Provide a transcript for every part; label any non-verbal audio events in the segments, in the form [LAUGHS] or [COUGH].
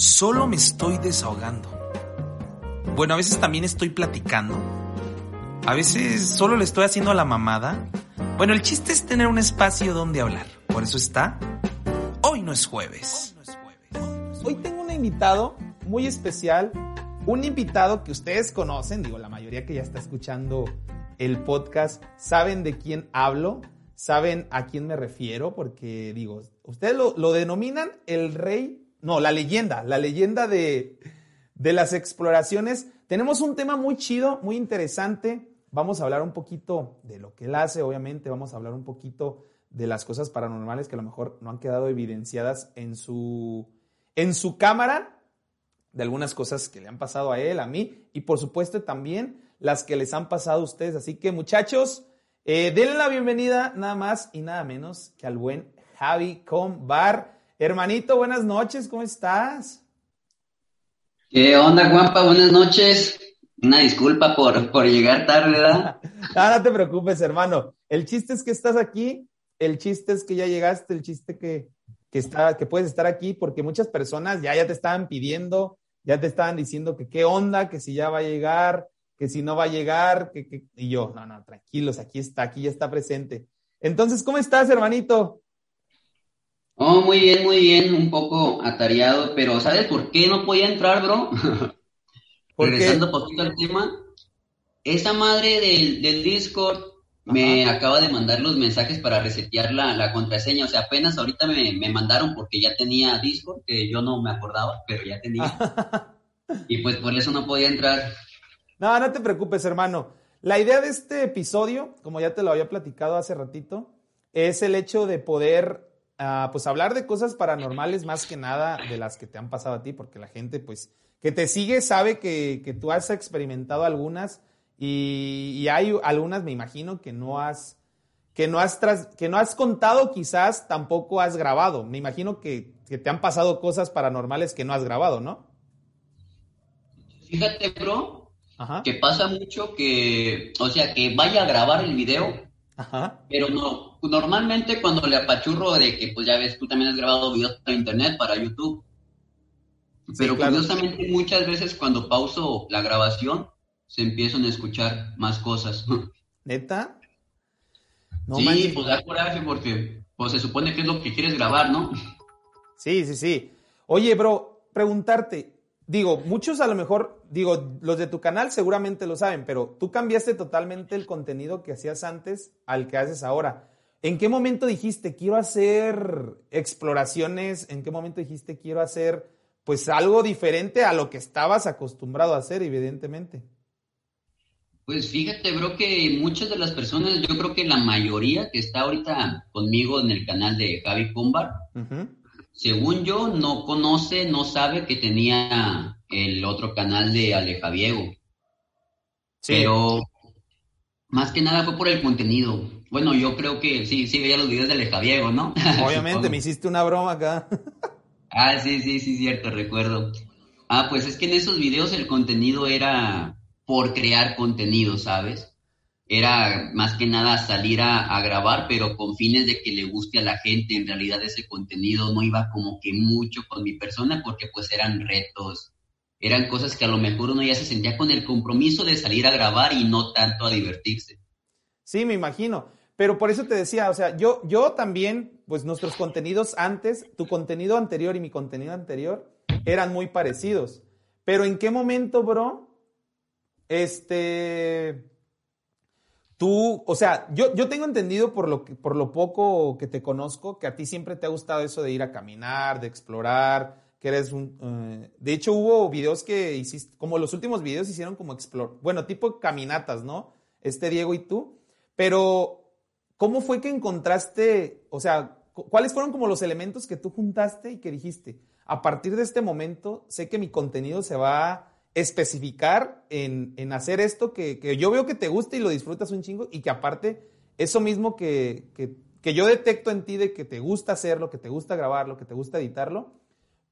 Solo me estoy desahogando. Bueno, a veces también estoy platicando. A veces solo le estoy haciendo la mamada. Bueno, el chiste es tener un espacio donde hablar. Por eso está. Hoy no es jueves. Hoy tengo un invitado muy especial. Un invitado que ustedes conocen. Digo, la mayoría que ya está escuchando el podcast saben de quién hablo. Saben a quién me refiero. Porque digo, ustedes lo, lo denominan el rey no, la leyenda, la leyenda de, las exploraciones. Tenemos un tema muy chido, muy interesante. Vamos a hablar un poquito de lo que él hace, obviamente. Vamos a hablar un poquito de las cosas paranormales que a lo mejor no han quedado evidenciadas en su, en su cámara, de algunas cosas que le han pasado a él, a mí, y por supuesto también las que les han pasado a ustedes. Así que muchachos, eh, denle la bienvenida nada más y nada menos que al buen Javi Combar. Hermanito, buenas noches, ¿cómo estás? ¿Qué onda, Juanpa? Buenas noches. Una disculpa por, por llegar tarde, ¿verdad? no, [LAUGHS] no te preocupes, hermano. El chiste es que estás aquí, el chiste es que ya llegaste, el chiste que, que, está, que puedes estar aquí, porque muchas personas ya, ya te estaban pidiendo, ya te estaban diciendo que qué onda, que si ya va a llegar, que si no va a llegar, que, que... y yo, no, no, tranquilos, aquí está, aquí ya está presente. Entonces, ¿cómo estás, hermanito? Oh, muy bien, muy bien, un poco atareado, pero ¿sabes por qué no podía entrar, bro? [LAUGHS] [LAUGHS] Regresando un poquito al tema, esa madre del, del Discord me acaba de mandar los mensajes para resetear la, la contraseña, o sea, apenas ahorita me, me, mandaron porque ya tenía Discord, que yo no me acordaba, pero ya tenía. [LAUGHS] y pues por eso no podía entrar. No, no te preocupes, hermano. La idea de este episodio, como ya te lo había platicado hace ratito, es el hecho de poder pues hablar de cosas paranormales más que nada de las que te han pasado a ti, porque la gente pues que te sigue sabe que, que tú has experimentado algunas y, hay algunas, me imagino, que no has, que no has, que no has contado, quizás tampoco has grabado. Me imagino que, que te han pasado cosas paranormales que no has grabado, ¿no? Fíjate, bro, que pasa mucho que, o sea, que vaya a grabar el video pero no, normalmente cuando le apachurro de que, pues ya ves, tú también has grabado videos para internet, para YouTube. Pero curiosamente muchas veces cuando pauso la grabación, se empiezan a escuchar más cosas. [LAUGHS] ¿Neta? sí, pues da coraje porque pues, se supone que es lo que quieres grabar, ¿no? Sí, sí, sí. Oye, bro, preguntarte, digo, muchos a lo mejor, digo, los de tu canal seguramente lo saben, pero tú cambiaste totalmente el contenido que hacías antes al que haces ahora. ¿En qué momento dijiste quiero hacer exploraciones? ¿En qué momento dijiste quiero hacer pues algo diferente a lo que estabas acostumbrado a hacer, evidentemente? Pues fíjate, bro, que muchas de las personas, yo creo que la mayoría que está ahorita conmigo en el canal de Javi Pumbar, según yo, no conoce, no sabe que tenía el otro canal de Alejaviego. Pero más que nada fue por el contenido. Bueno, yo creo que sí, sí veía los videos de Alejaviego, ¿no? [LAUGHS] Obviamente, me hiciste una broma acá. [LAUGHS] ah, sí, sí, sí, cierto, recuerdo. Ah, pues es que en esos videos el contenido era por crear contenido, ¿sabes? Era más que nada salir a, grabar, pero con fines de que le guste a la gente. En realidad ese contenido no iba como que mucho con mi persona porque pues eran retos, eran cosas que a lo mejor uno ya se sentía con el compromiso de salir a grabar y no tanto a divertirse. Sí, me imagino. Pero por eso te decía, o sea, yo, yo también, pues nuestros contenidos antes, tu contenido anterior y mi contenido anterior eran muy parecidos. Pero ¿en qué momento, bro? Este Tú, o sea, yo, yo tengo entendido por lo, por lo poco que te conozco que a ti siempre te ha gustado eso de ir a caminar, de explorar, que eres un... Eh, de hecho, hubo videos que hiciste, como los últimos videos hicieron como explor, bueno, tipo caminatas, ¿no? Este Diego y tú. Pero, ¿cómo fue que encontraste, o sea, cuáles fueron como los elementos que tú juntaste y que dijiste, a partir de este momento sé que mi contenido se va especificar en, hacer esto que, yo veo que te gusta y lo disfrutas un chingo y que aparte eso mismo que, yo detecto en ti de que te gusta hacerlo, que te gusta grabarlo, que te gusta editarlo,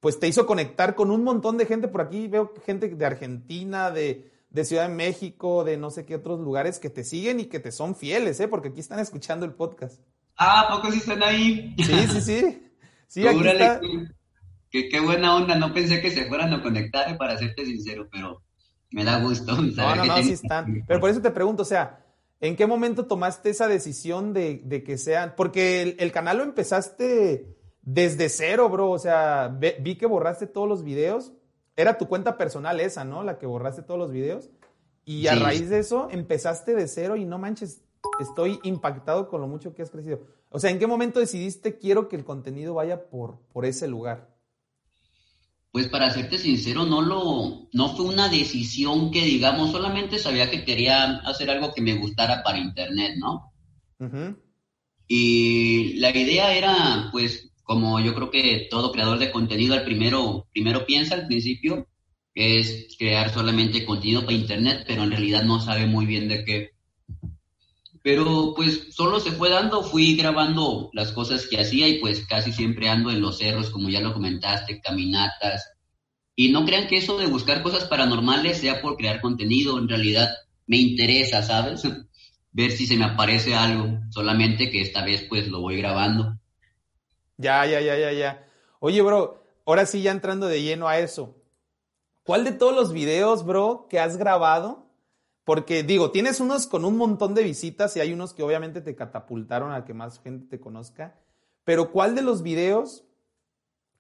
pues te hizo conectar con un montón de gente por aquí. Veo gente de Argentina, de, Ciudad de México, de no sé qué otros lugares que te siguen y que te son fieles, ¿eh? porque aquí están escuchando el podcast. Ah, ¿poco sí están ahí? Sí, sí, sí. [LAUGHS] Sí, aquí está. Qué, qué buena onda, no pensé que se fueran a conectar, para serte sincero, pero me da gusto. [LAUGHS] No, no, no, sí están. [LAUGHS] Pero por eso te pregunto, o sea, ¿en qué momento tomaste esa decisión de, de que sean? Porque el, el, canal lo empezaste desde cero, bro. O sea, vi que borraste todos los videos. Era tu cuenta personal esa, ¿no? La que borraste todos los videos. Y a raíz de eso empezaste de cero y no manches, estoy impactado con lo mucho que has crecido. O sea, ¿en qué momento decidiste quiero que el contenido vaya por, por ese lugar? Pues para serte sincero, no lo, no fue una decisión que digamos, solamente sabía que quería hacer algo que me gustara para internet, ¿no? Y la idea era, pues, como yo creo que todo creador de contenido al primero, primero piensa al principio, es crear solamente contenido para internet, pero en realidad no sabe muy bien de qué. Pero pues solo se fue dando, fui grabando las cosas que hacía y pues casi siempre ando en los cerros, como ya lo comentaste, caminatas. Y no crean que eso de buscar cosas paranormales sea por crear contenido, en realidad me interesa, ¿sabes? [LAUGHS] Ver si se me aparece algo, solamente que esta vez pues lo voy grabando. Ya, ya, ya, ya, ya. Oye, bro, ahora sí ya entrando de lleno a eso. ¿Cuál de todos los videos, bro, que has grabado? Porque digo, tienes unos con un montón de visitas y hay unos que obviamente te catapultaron a que más gente te conozca. Pero ¿cuál de los videos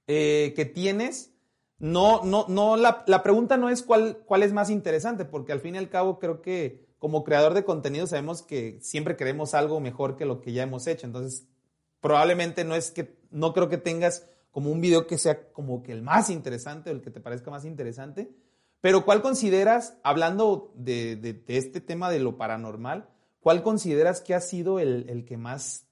eh, que tienes? No, no, no, la, la, pregunta no es cuál, cuál es más interesante, porque al fin y al cabo creo que como creador de contenido sabemos que siempre queremos algo mejor que lo que ya hemos hecho. Entonces, probablemente no es que, no creo que tengas como un video que sea como que el más interesante o el que te parezca más interesante. Pero ¿cuál consideras, hablando de, este tema de lo paranormal, cuál consideras que ha sido el, que más,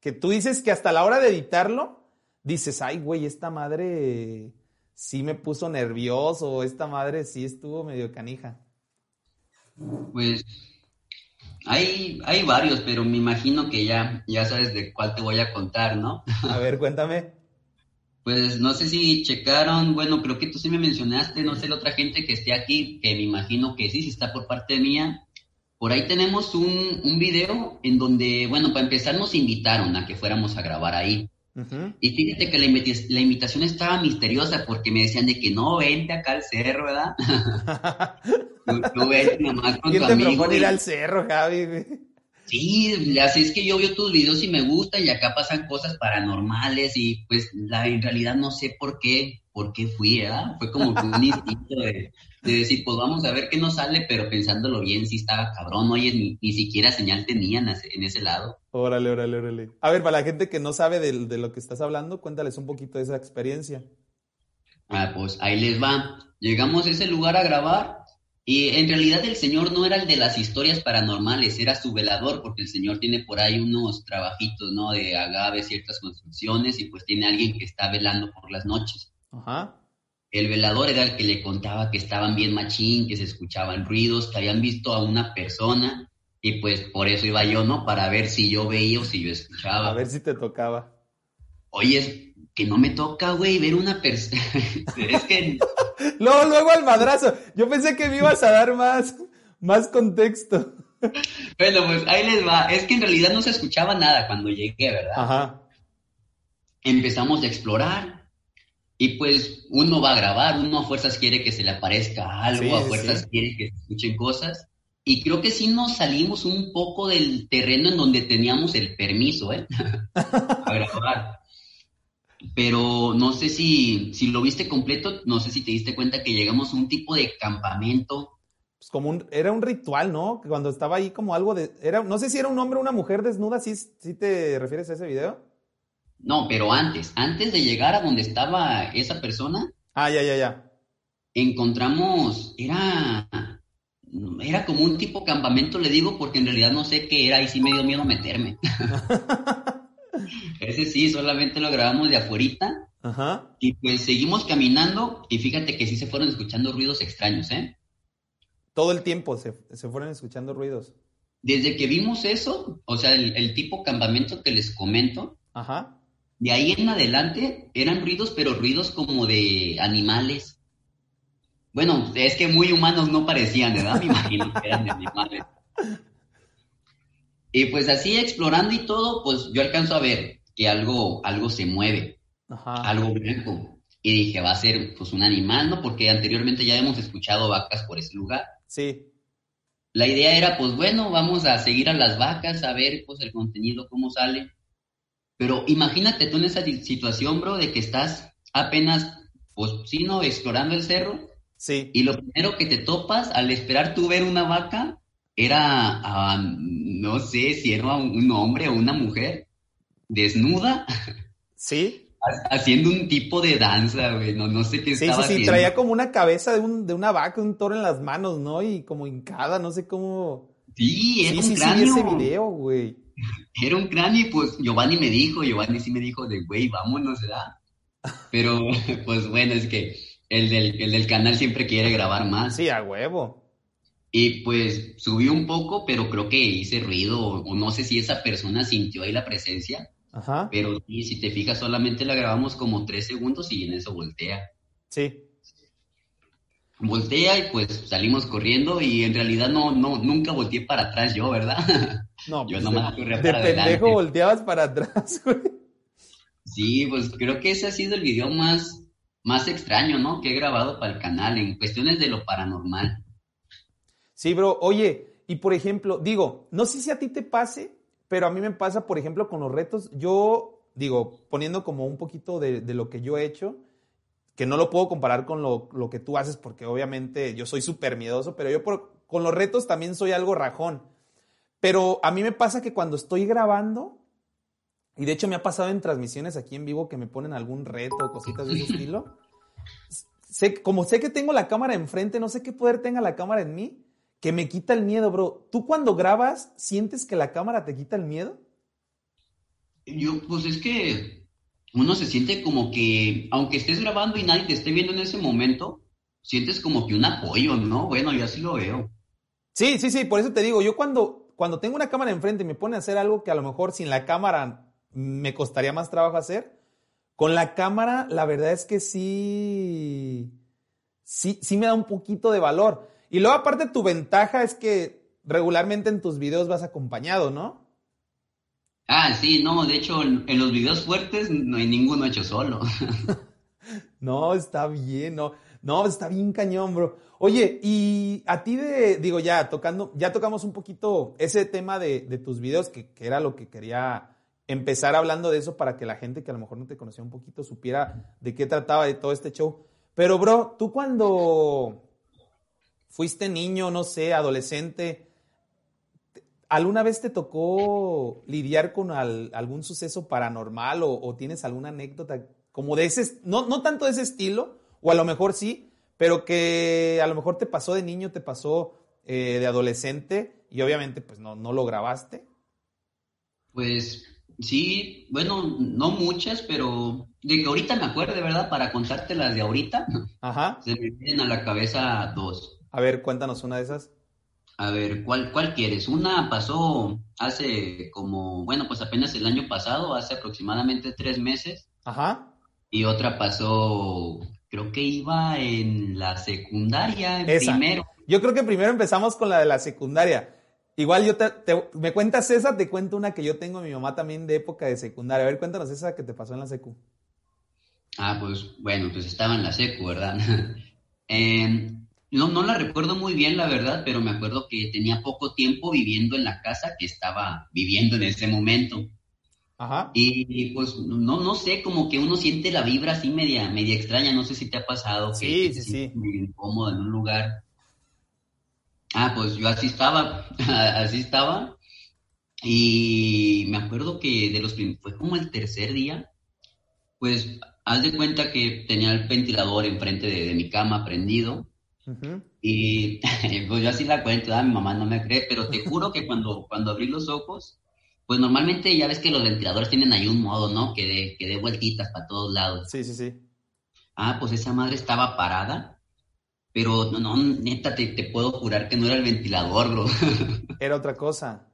que tú dices que hasta la hora de editarlo, dices, ay, güey, esta madre sí me puso nervioso, esta madre sí estuvo medio canija? Pues hay, hay varios, pero me imagino que ya, ya sabes de cuál te voy a contar, ¿no? A ver, cuéntame. Pues no sé si checaron, bueno, creo que tú sí me mencionaste, no sé la otra gente que esté aquí, que me imagino que sí, si está por parte mía. Por ahí tenemos un, un video en donde, bueno, para empezar nos invitaron a que fuéramos a grabar ahí. Y fíjate que la, la, invitación estaba misteriosa porque me decían de que no, vente acá al cerro, ¿verdad? [LAUGHS] tú, vente nomás con ¿Quién tu te amigo. ir al cerro, Javi? Sí, ya sé, es que yo veo tus videos y me gustan y acá pasan cosas paranormales y pues la, en realidad no sé por qué, por qué fui, ¿verdad? Fue como un [LAUGHS] instinto de, decir, pues vamos a ver qué nos sale, pero pensándolo bien, sí estaba cabrón, oye, ni, ni siquiera señal tenían en ese lado. Órale, órale, órale. A ver, para la gente que no sabe de, de lo que estás hablando, cuéntales un poquito de esa experiencia. Ah, pues ahí les va. Llegamos a ese lugar a grabar y en realidad el señor no era el de las historias paranormales, era su velador, porque el señor tiene por ahí unos trabajitos, ¿no? De agave, ciertas construcciones, y pues tiene alguien que está velando por las noches. Ajá. El velador era el que le contaba que estaban bien machín, que se escuchaban ruidos, que habían visto a una persona, y pues por eso iba yo, ¿no? Para ver si yo veía o si yo escuchaba. A ver si te tocaba. Oye, que no me toca, güey, ver una persona. [LAUGHS] es que luego, luego al madrazo. Yo pensé que me ibas a dar más, más contexto. Bueno, pues ahí les va. Es que en realidad no se escuchaba nada cuando llegué, ¿verdad? Ajá. Empezamos a explorar. Y pues uno va a grabar, uno a fuerzas quiere que se le aparezca algo, a fuerzas quiere que se escuchen cosas. Y creo que sí nos salimos un poco del terreno en donde teníamos el permiso, ¿eh? [LAUGHS] a grabar pero no sé si, si lo viste completo, no sé si te diste cuenta que llegamos a un tipo de campamento. Pues como un, era un ritual, ¿no? Cuando estaba ahí como algo de, era, no sé si era un hombre o una mujer desnuda, ¿sí, ¿sí te refieres a ese video? No, pero antes, antes de llegar a donde estaba esa persona. Ah, ya, ya, ya. Encontramos, era, era como un tipo campamento, le digo, porque en realidad no sé qué era y sí me dio miedo meterme. [LAUGHS] Ese sí, solamente lo grabamos de afuerita. Ajá. Y pues seguimos caminando y fíjate que sí se fueron escuchando ruidos extraños, ¿eh? Todo el tiempo se, fueron escuchando ruidos. Desde que vimos eso, o sea, el, tipo campamento que les comento, Ajá. de ahí en adelante eran ruidos, pero ruidos como de animales. Bueno, es que muy humanos no parecían, ¿verdad? Me imagino que eran de animales. [LAUGHS] Y pues así explorando y todo, pues yo alcanzo a ver que algo, algo se mueve. algo blanco. Y dije, va a ser pues un animal, ¿no? Porque anteriormente ya hemos escuchado vacas por ese lugar. Sí. La idea era, pues bueno, vamos a seguir a las vacas, a ver pues el contenido, cómo sale. Pero imagínate tú en esa situación, bro, de que estás apenas, pues sí, ¿no? Explorando el cerro. Sí. Y lo primero que te topas al esperar tú ver una vaca era, ah, no sé si era un hombre o una mujer desnuda. Sí. Haciendo un tipo de danza, güey, no, no sé qué sí, estaba sí, sí, traía como una cabeza de, un, de una vaca, un toro en las manos, ¿no? Y como hincada, no sé cómo... Sí, era sí, un sí, cráneo. Sí, ese video, güey. Era un cráneo y pues Giovanni me dijo, Giovanni sí me dijo de, güey, vámonos, ¿verdad? Pero, [LAUGHS] pues bueno, es que el del, el del canal siempre quiere grabar más. Sí, a huevo. Y pues subí un poco, pero creo que hice ruido, o no sé si esa persona sintió ahí la presencia. Ajá. Pero sí, si te fijas, solamente la grabamos como tres segundos y en eso voltea. Sí. Voltea y pues salimos corriendo y en realidad no, no, nunca volteé para atrás yo, ¿verdad? [LAUGHS] No, [LAUGHS] yo pues nomás de, corría de para pendejo adelante. volteabas para atrás, [LAUGHS] güey. Sí, pues creo que ese ha sido el video más, más extraño, ¿no? Que he grabado para el canal en cuestiones de lo paranormal. Sí, bro. Oye, y por ejemplo, digo, no sé si a ti te pase, pero a mí me pasa, por ejemplo, con los retos. Yo, digo, poniendo como un poquito de, de lo que yo he hecho, que no lo puedo comparar con lo, lo que tú haces, porque obviamente yo soy súper miedoso, pero yo por, con los retos también soy algo rajón. Pero a mí me pasa que cuando estoy grabando, y de hecho me ha pasado en transmisiones aquí en vivo que me ponen algún reto o cositas de ese [LAUGHS] estilo. Sé, como sé que tengo la cámara enfrente, no sé qué poder tenga la cámara en mí, que me quita el miedo, bro. ¿Tú cuando grabas sientes que la cámara te quita el miedo? Yo, pues es que uno se siente como que, aunque estés grabando y nadie te esté viendo en ese momento, sientes como que un apoyo, ¿no? Bueno, yo así lo veo. Sí, sí, sí, por eso te digo, yo cuando, cuando tengo una cámara enfrente y me pone a hacer algo que a lo mejor sin la cámara me costaría más trabajo hacer, con la cámara la verdad es que sí, sí, sí me da un poquito de valor. Y luego aparte tu ventaja es que regularmente en tus videos vas acompañado, ¿no? Ah, sí, no, de hecho en, los videos fuertes no hay ninguno hecho solo. [LAUGHS] no, está bien, no. No, está bien cañón, bro. Oye, y a ti de, digo, ya tocando, ya tocamos un poquito ese tema de, de tus videos, que, que, era lo que quería empezar hablando de eso para que la gente que a lo mejor no te conocía un poquito supiera de qué trataba de todo este show. Pero, bro, tú cuando fuiste niño, no sé, adolescente, ¿alguna vez te tocó lidiar con al, algún suceso paranormal o, o, tienes alguna anécdota como de ese, no, no tanto de ese estilo, o a lo mejor sí, pero que a lo mejor te pasó de niño, te pasó eh, de adolescente y obviamente pues no, no lo grabaste? Pues sí, bueno, no muchas, pero de que ahorita me acuerdo, de verdad, para contarte las de ahorita, Ajá. se me vienen a la cabeza dos. A ver, cuéntanos una de esas. A ver, ¿cuál, ¿cuál quieres? Una pasó hace como, bueno, pues apenas el año pasado, hace aproximadamente tres meses. Ajá. Y otra pasó, creo que iba en la secundaria, en esa. primero. Yo creo que primero empezamos con la de la secundaria. Igual yo te, te, me cuentas esa, te cuento una que yo tengo mi mamá también de época de secundaria. A ver, cuéntanos esa que te pasó en la secu. Ah, pues bueno, pues estaba en la secu, ¿verdad? [LAUGHS] eh, no, no la recuerdo muy bien, la verdad, pero me acuerdo que tenía poco tiempo viviendo en la casa que estaba viviendo en ese momento. Ajá. Y pues no, no sé, como que uno siente la vibra así media, media extraña, no sé si te ha pasado. Sí, que, que sí, sí. Muy incómodo en un lugar. Ah, pues yo así estaba, [LAUGHS] así estaba. Y me acuerdo que de los fue como el tercer día, pues haz de cuenta que tenía el ventilador enfrente de, de mi cama prendido. Uh -huh. Y [LAUGHS] pues yo así la cuento, ah, mi mamá no me cree, pero te juro que cuando, cuando abrí los ojos, pues normalmente ya ves que los ventiladores tienen ahí un modo, ¿no? Que de, que de vueltitas para todos lados. Sí, sí, sí. Ah, pues esa madre estaba parada, pero no, no neta, te, te puedo jurar que no era el ventilador, bro. [LAUGHS] Era otra cosa.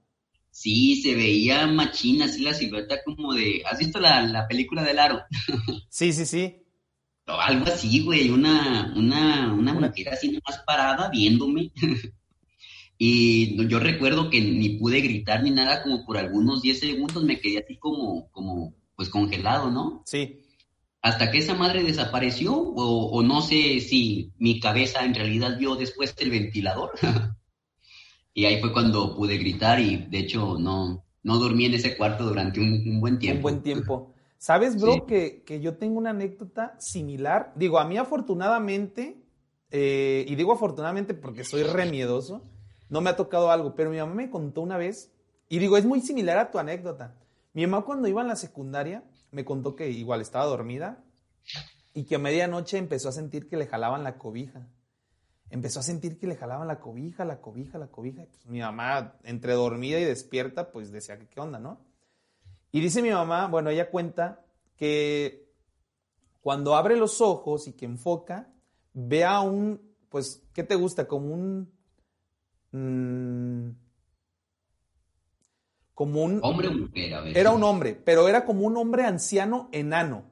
Sí, se veía machina, así la silueta como de... ¿Has visto la, la película del aro? [LAUGHS] Sí, sí, sí. O algo así, güey, una, una, una mujer así nomás parada viéndome. [LAUGHS] y yo recuerdo que ni pude gritar ni nada, como por algunos 10 segundos me quedé así como, como, pues congelado, ¿no? Sí. hasta que esa madre desapareció o, no sé si mi cabeza en realidad vio después el ventilador. [LAUGHS] y ahí fue cuando pude gritar y de hecho no, no dormí en ese cuarto durante un, buen tiempo. Un buen tiempo. ¿Sabes, bro, que, que, yo tengo una anécdota similar? Digo, a mí afortunadamente, eh, y digo afortunadamente porque soy remiedoso, no me ha tocado algo, pero mi mamá me contó una vez, y digo, es muy similar a tu anécdota. Mi mamá cuando iba en la secundaria me contó que igual estaba dormida y que a medianoche empezó a sentir que le jalaban la cobija. Empezó a sentir que le jalaban la cobija, la cobija, la cobija. Pues mi mamá, entre dormida y despierta, pues decía que qué onda, ¿no? Y dice mi mamá, bueno, ella cuenta que cuando abre los ojos y que enfoca, ve a un, pues, ¿qué te gusta? Como un... Mm, como un... Hombre o mujer, a ver. Era un hombre, pero era como un hombre anciano enano.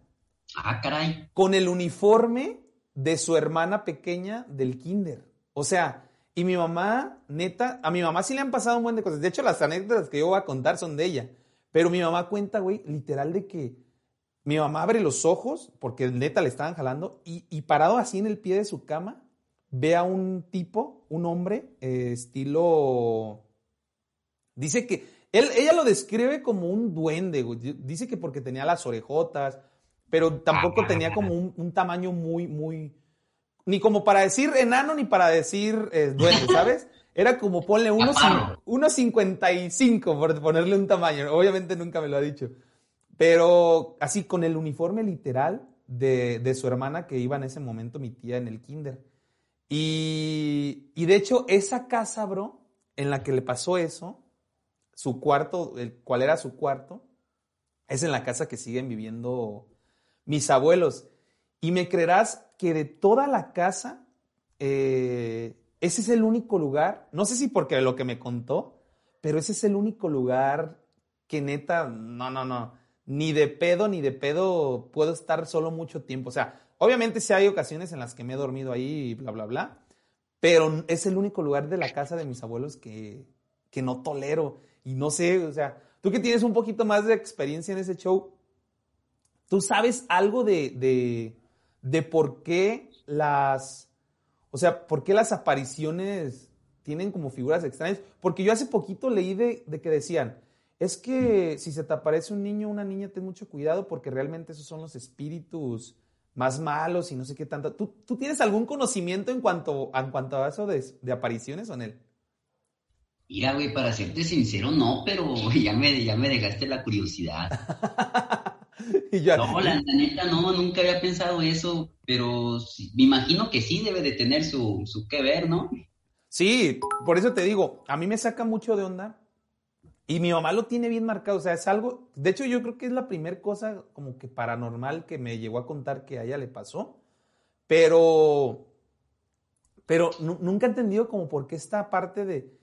Ah, caray. Con el uniforme de su hermana pequeña del kinder. O sea, y mi mamá, neta, a mi mamá sí le han pasado un buen de cosas. De hecho, las anécdotas que yo voy a contar son de ella. Pero mi mamá cuenta, güey, literal de que mi mamá abre los ojos, porque neta le estaban jalando, y, parado así en el pie de su cama, ve a un tipo, un hombre, eh, estilo... Dice que ella lo describe como un duende, Dice que porque tenía las orejotas, pero tampoco tenía como un, tamaño muy, muy, ni como para decir enano ni para decir eh, duende, [LAUGHS] ¿sabes? Era como ponle unos, 1.55 por ponerle un tamaño. Obviamente nunca me lo ha dicho. Pero así con el uniforme literal de, de, su hermana que iba en ese momento mi tía en el kinder. Y, y de hecho esa casa, bro, en la que le pasó eso, su cuarto, el cuál era su cuarto, es en la casa que siguen viviendo mis abuelos. Y me creerás que de toda la casa, eh, ese es el único lugar, no sé si porque lo que me contó, pero ese es el único lugar que neta, no, no, no, ni de pedo, ni de pedo puedo estar solo mucho tiempo. O sea, obviamente sí hay ocasiones en las que me he dormido ahí y bla, bla, bla, pero es el único lugar de la casa de mis abuelos que, que no tolero. Y no sé, o sea, tú que tienes un poquito más de experiencia en ese show, ¿tú sabes algo de, de, por qué las, o sea, por qué las apariciones tienen como figuras extrañas? Porque yo hace poquito leí de, de que decían, es que si se te aparece un niño o una niña, ten mucho cuidado porque realmente esos son los espíritus más malos y no sé qué tanto. ¿Tú, tú tienes algún conocimiento en cuanto, en cuanto a eso de, de apariciones o en él? Mira, güey, para serte sincero, no, pero [LAUGHS] ya me, ya me dejaste la curiosidad. [LAUGHS] [LAUGHS] No, la, neta, no, nunca había pensado eso, pero me imagino que sí debe de tener su, su que ver, ¿no? Sí, por eso te digo, a mí me saca mucho de onda y mi mamá lo tiene bien marcado, o sea, es algo, de hecho yo creo que es la primera cosa como que paranormal que me llegó a contar que a ella le pasó, pero, pero nunca he entendido como por qué esta parte de,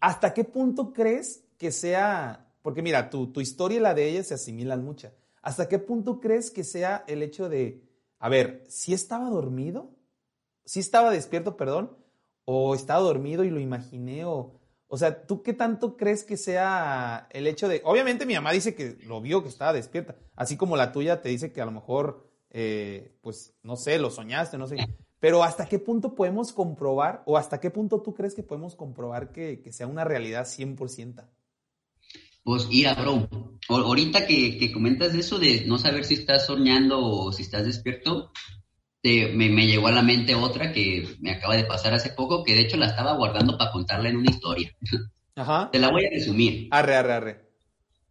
¿Hasta qué punto crees que sea, porque mira, tu, tu historia y la de ella se asimilan mucho, ¿hasta qué punto crees que sea el hecho de, a ver, si estaba dormido, si estaba despierto, perdón, o estaba dormido y lo imaginé, o, o sea, ¿tú qué tanto crees que sea el hecho de, obviamente mi mamá dice que lo vio, que estaba despierta, así como la tuya te dice que a lo mejor, eh, pues, no sé, lo soñaste, no sé, pero ¿hasta qué punto podemos comprobar o hasta qué punto tú crees que podemos comprobar que, sea una realidad 100%? Pues mira, bro, ahorita que, que, comentas eso de no saber si estás soñando o si estás despierto, me, me, llegó a la mente otra que me acaba de pasar hace poco, que de hecho la estaba guardando para contarla en una historia. [LAUGHS] Ajá. Te la voy a resumir. Arre, arre, arre.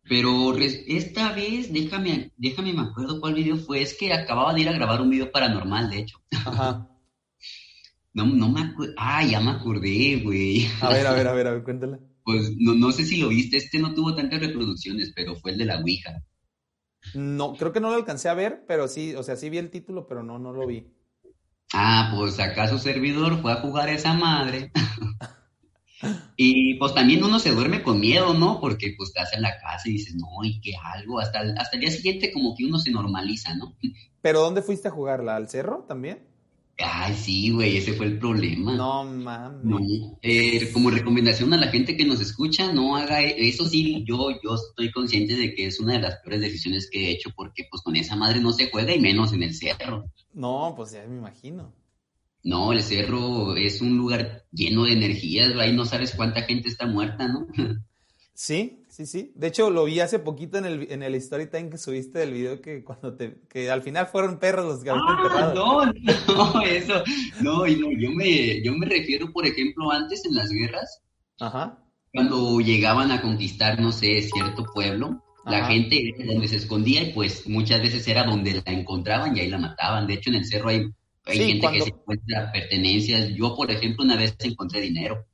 Pero esta vez, déjame, déjame me acuerdo cuál video fue, es que acababa de ir a grabar un video paranormal, de hecho. Ajá. [LAUGHS] No, no me acuerdo. Ah, ya me acordé, güey. A ver, a ver, a ver, a ver, [LAUGHS] cuéntale. Pues no, no sé si lo viste, este no tuvo tantas reproducciones, pero fue el de la Ouija. No, creo que no lo alcancé a ver, pero sí, o sea, sí vi el título, pero no, no lo vi. Ah, pues acaso servidor fue a jugar a esa madre. [LAUGHS] y pues también uno se duerme con miedo, ¿no? Porque pues te en la casa y dices, no, y que algo, hasta hasta el día siguiente como que uno se normaliza, ¿no? [LAUGHS] ¿Pero dónde fuiste a jugarla? ¿Al cerro también? Ay, sí, güey, ese fue el problema. No mames. No, eh, como recomendación a la gente que nos escucha, no haga e- eso. Sí, yo, yo estoy consciente de que es una de las peores decisiones que he hecho porque pues con esa madre no se juega y menos en el cerro. No, pues ya me imagino. No, el cerro es un lugar lleno de energías, ahí no sabes cuánta gente está muerta, ¿no? [LAUGHS] Sí, sí, sí. De hecho, lo vi hace poquito en el, en el story time que subiste del video que cuando te, que al final fueron perros los que Ah, no, no, [LAUGHS] eso, no, y no, yo me, yo me refiero, por ejemplo, antes en las guerras, Ajá. cuando llegaban a conquistar, no sé, cierto pueblo, la gente donde se escondía y pues muchas veces era donde la encontraban y ahí la mataban. De hecho, en el cerro hay, hay Sí, gente cuando- que se encuentra pertenencias. Yo, por ejemplo, una vez encontré dinero.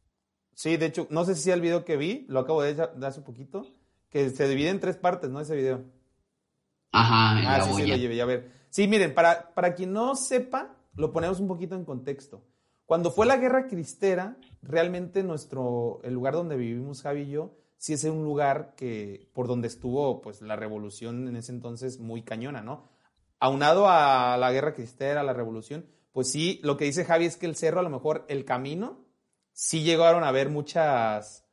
Sí, de hecho, no sé si sea el video que vi, lo acabo de hace poquito, que se divide en tres partes, ¿no? Ese video. Ajá, Ah, la sí, sí, lo llevé a ver. Sí, miren, para, para quien no sepa, lo ponemos un poquito en contexto. Cuando fue la guerra cristera, realmente nuestro, el lugar donde vivimos Javi y yo, sí es un lugar que, por donde estuvo, pues, la revolución en ese entonces muy cañona, ¿no? Aunado a la guerra cristera, a la revolución, pues sí, lo que dice Javi es que el cerro, a lo mejor, el camino, sí llegaron a haber muchas,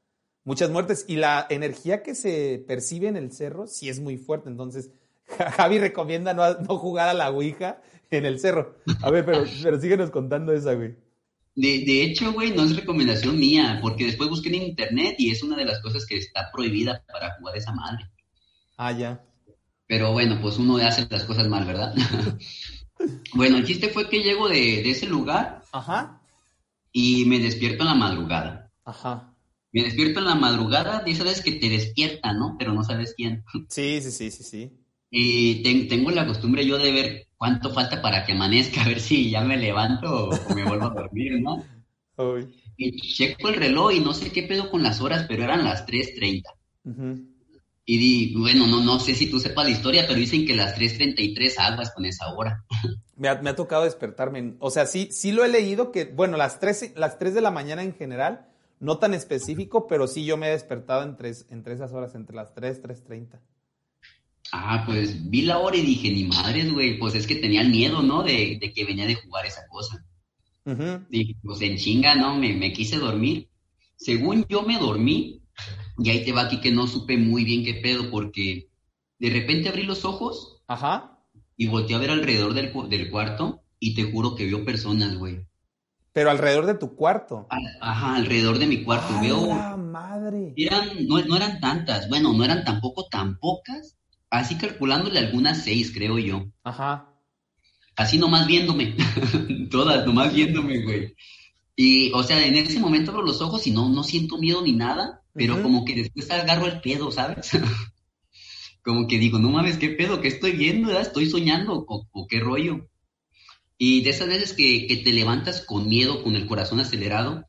muchas muertes y la energía que se percibe en el cerro sí es muy fuerte. Entonces, Ja- Javi recomienda no, no jugar a la Ouija en el cerro. A ver, pero, [LAUGHS] pero síguenos contando esa, güey. De, de hecho, güey, no es recomendación mía, porque después busqué en internet y es una de las cosas que está prohibida para jugar esa madre. Ah, ya. Pero bueno, pues uno hace las cosas mal, ¿verdad? [LAUGHS] bueno, el chiste fue que llego de, de ese lugar Ajá. Y me despierto en la madrugada. Ajá. Me despierto en la madrugada, esa vez que te despierta, ¿no? Pero no sabes quién. [LAUGHS] Sí, sí, sí, sí, sí. Y ten- tengo la costumbre yo de ver cuánto falta para que amanezca, [LAUGHS] a ver si ya me levanto o, me vuelvo a dormir, ¿no? [LAUGHS] Uy. Y checo el reloj y no sé qué pedo con las horas, pero eran las 3.30. Ujú. Y di, bueno, no, no sé si tú sepas la historia, pero dicen que las 3.33 aguas con esa hora. Me ha, me ha tocado despertarme. O sea, sí, sí lo he leído que, bueno, las 3, las 3 de la mañana en general, no tan específico, pero sí yo me he despertado entre, entre esas horas, entre las 3, 3.30. Ah, pues vi la hora y dije, ni madres, güey, pues es que tenía el miedo, ¿no? De, de que venía de jugar esa cosa. Ujú. Dije, pues en chinga, ¿no? Me, me quise dormir. Según yo me dormí, y ahí te va aquí que no supe muy bien qué pedo, porque de repente abrí los ojos Ajá. Y volteé a ver alrededor del, del cuarto y te juro que vio personas, güey. Pero alrededor de tu cuarto. Ajá, alrededor de mi cuarto. ¡A Veo, la madre! eran, no, no eran tantas, bueno, no eran tampoco tan pocas, así calculándole algunas seis, creo yo. Ajá. Así nomás viéndome, [LAUGHS] todas nomás viéndome, güey. Y, o sea, en ese momento abro los ojos y no, no siento miedo ni nada, pero como que después agarro el pedo, ¿sabes? [LAUGHS] como que digo, no mames, ¿qué pedo? ¿Qué estoy viendo? verdad? ¿Estoy soñando? ¿O, o qué rollo? Y de esas veces que, que te levantas con miedo, con el corazón acelerado,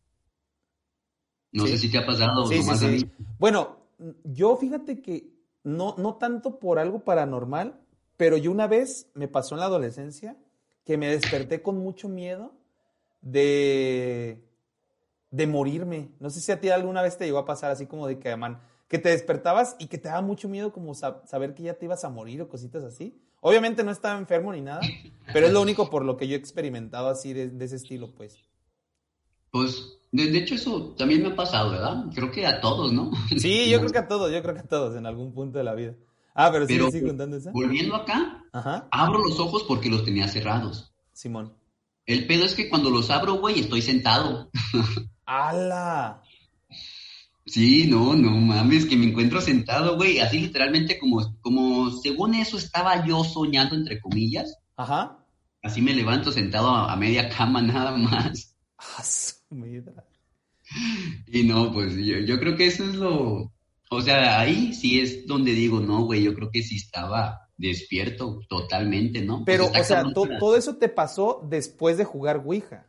no Sí. sé si te ha pasado. Sí, sí, nomás a sí. mí. Bueno, yo fíjate que no, no tanto por algo paranormal, pero yo una vez me pasó en la adolescencia que me desperté con mucho miedo de, de morirme. No sé si a ti alguna vez te llegó a pasar así como de que, man, que te despertabas y que te daba mucho miedo como sa- saber que ya te ibas a morir o cositas así. Obviamente no estaba enfermo ni nada, pero es lo único por lo que yo he experimentado así de, de ese estilo, pues. Pues, de, de hecho, eso también me ha pasado, ¿verdad? Creo que a todos, ¿no? Sí, [LAUGHS] yo creo que a todos, yo creo que a todos en algún punto de la vida. Ah, pero sí, Pero- sí, contando esa. Volviendo acá, Ajá, abro los ojos porque los tenía cerrados. Simón. El pedo es que cuando los abro, güey, estoy sentado. [LAUGHS] ¡Hala! Sí, no, no mames, que me encuentro sentado, güey, así literalmente como, como según eso estaba yo soñando, entre comillas. Ajá. Así me levanto sentado a, a media cama [LAUGHS] nada más. Ah, su midra. Y no, pues yo, yo creo que eso es lo... O sea, ahí sí es donde digo, no, güey, yo creo que sí estaba despierto totalmente, ¿no? Pues Pero, o sea, to- todo eso te pasó después de jugar Ouija.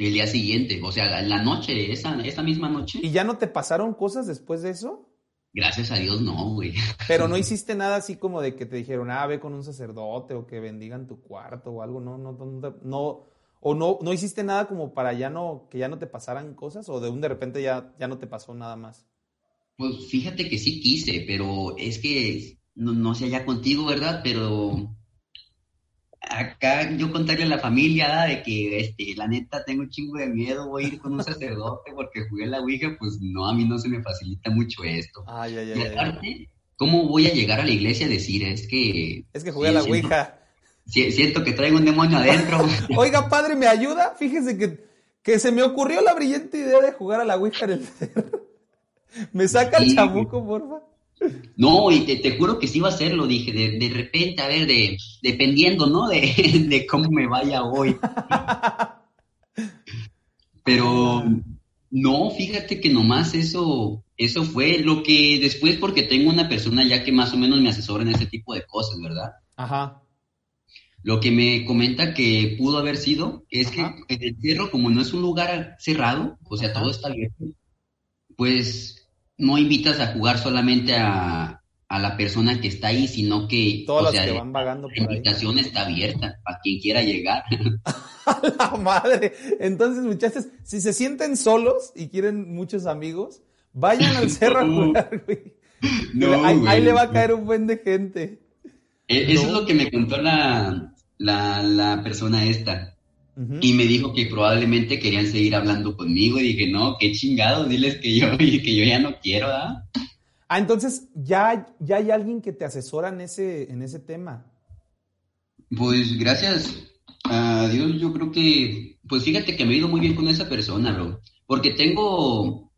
El día siguiente, o sea, la noche, esa, esa misma noche. ¿Y ya no te pasaron cosas después de eso? Gracias a Dios, no, güey. Pero no [LAUGHS] hiciste nada así como de que te dijeron, ah, ve con un sacerdote o que bendigan tu cuarto o algo, no, no, no, no, o no, no hiciste nada como para ya no, que ya no te pasaran cosas o de un de repente ya, ya no te pasó nada más. Pues fíjate que sí quise, pero es que no, no sé allá contigo, ¿verdad? Pero acá yo contarle a la familia de que, este, la neta, tengo un chingo de miedo, voy a ir con un sacerdote porque jugué la Ouija, pues no, a mí no se me facilita mucho esto. Ay, ay, ay, y ay. aparte, ¿cómo voy a llegar a la iglesia a decir? Es que... Es que jugué a la siento- Ouija. si- siento que traigo un demonio adentro. [LAUGHS] Oiga, padre, ¿me ayuda? Fíjese que, que se me ocurrió la brillante idea de jugar a la Ouija en el. [LAUGHS] ¿Me saca el chamuco, porfa? No, y te, te juro que sí iba a hacerlo, dije, de, de repente, a ver, de, dependiendo, ¿no? De, [LAUGHS] de cómo me vaya hoy. Pero no, fíjate que nomás eso, eso fue lo que después, porque tengo una persona ya que más o menos me asesora en ese tipo de cosas, ¿verdad? Ajá. Lo que me comenta que pudo haber sido es Ajá. que el cerro, como no es un lugar cerrado, o sea, Ajá. todo está abierto, pues no invitas a jugar solamente a, a la persona que está ahí, sino que, Todas o sea, que van vagando la ahí. invitación está abierta para quien quiera llegar. [LAUGHS] [LAUGHS] la madre. Entonces, muchachos, si se sienten solos y quieren muchos amigos, vayan al [LAUGHS] cerro a jugar, güey. No, ahí, güey. ahí le va a caer un buen de gente. E- Eso es No. lo que me contó la, la, la persona esta. Y me dijo que probablemente querían seguir hablando conmigo y dije, no, qué chingados, diles que yo, [LAUGHS] que yo ya no quiero, ¿ah? Ah, entonces ya, ya hay alguien que te asesora en ese, en ese tema. Pues gracias a Dios, yo creo que, pues fíjate que me he ido muy bien con esa persona, bro. Porque tengo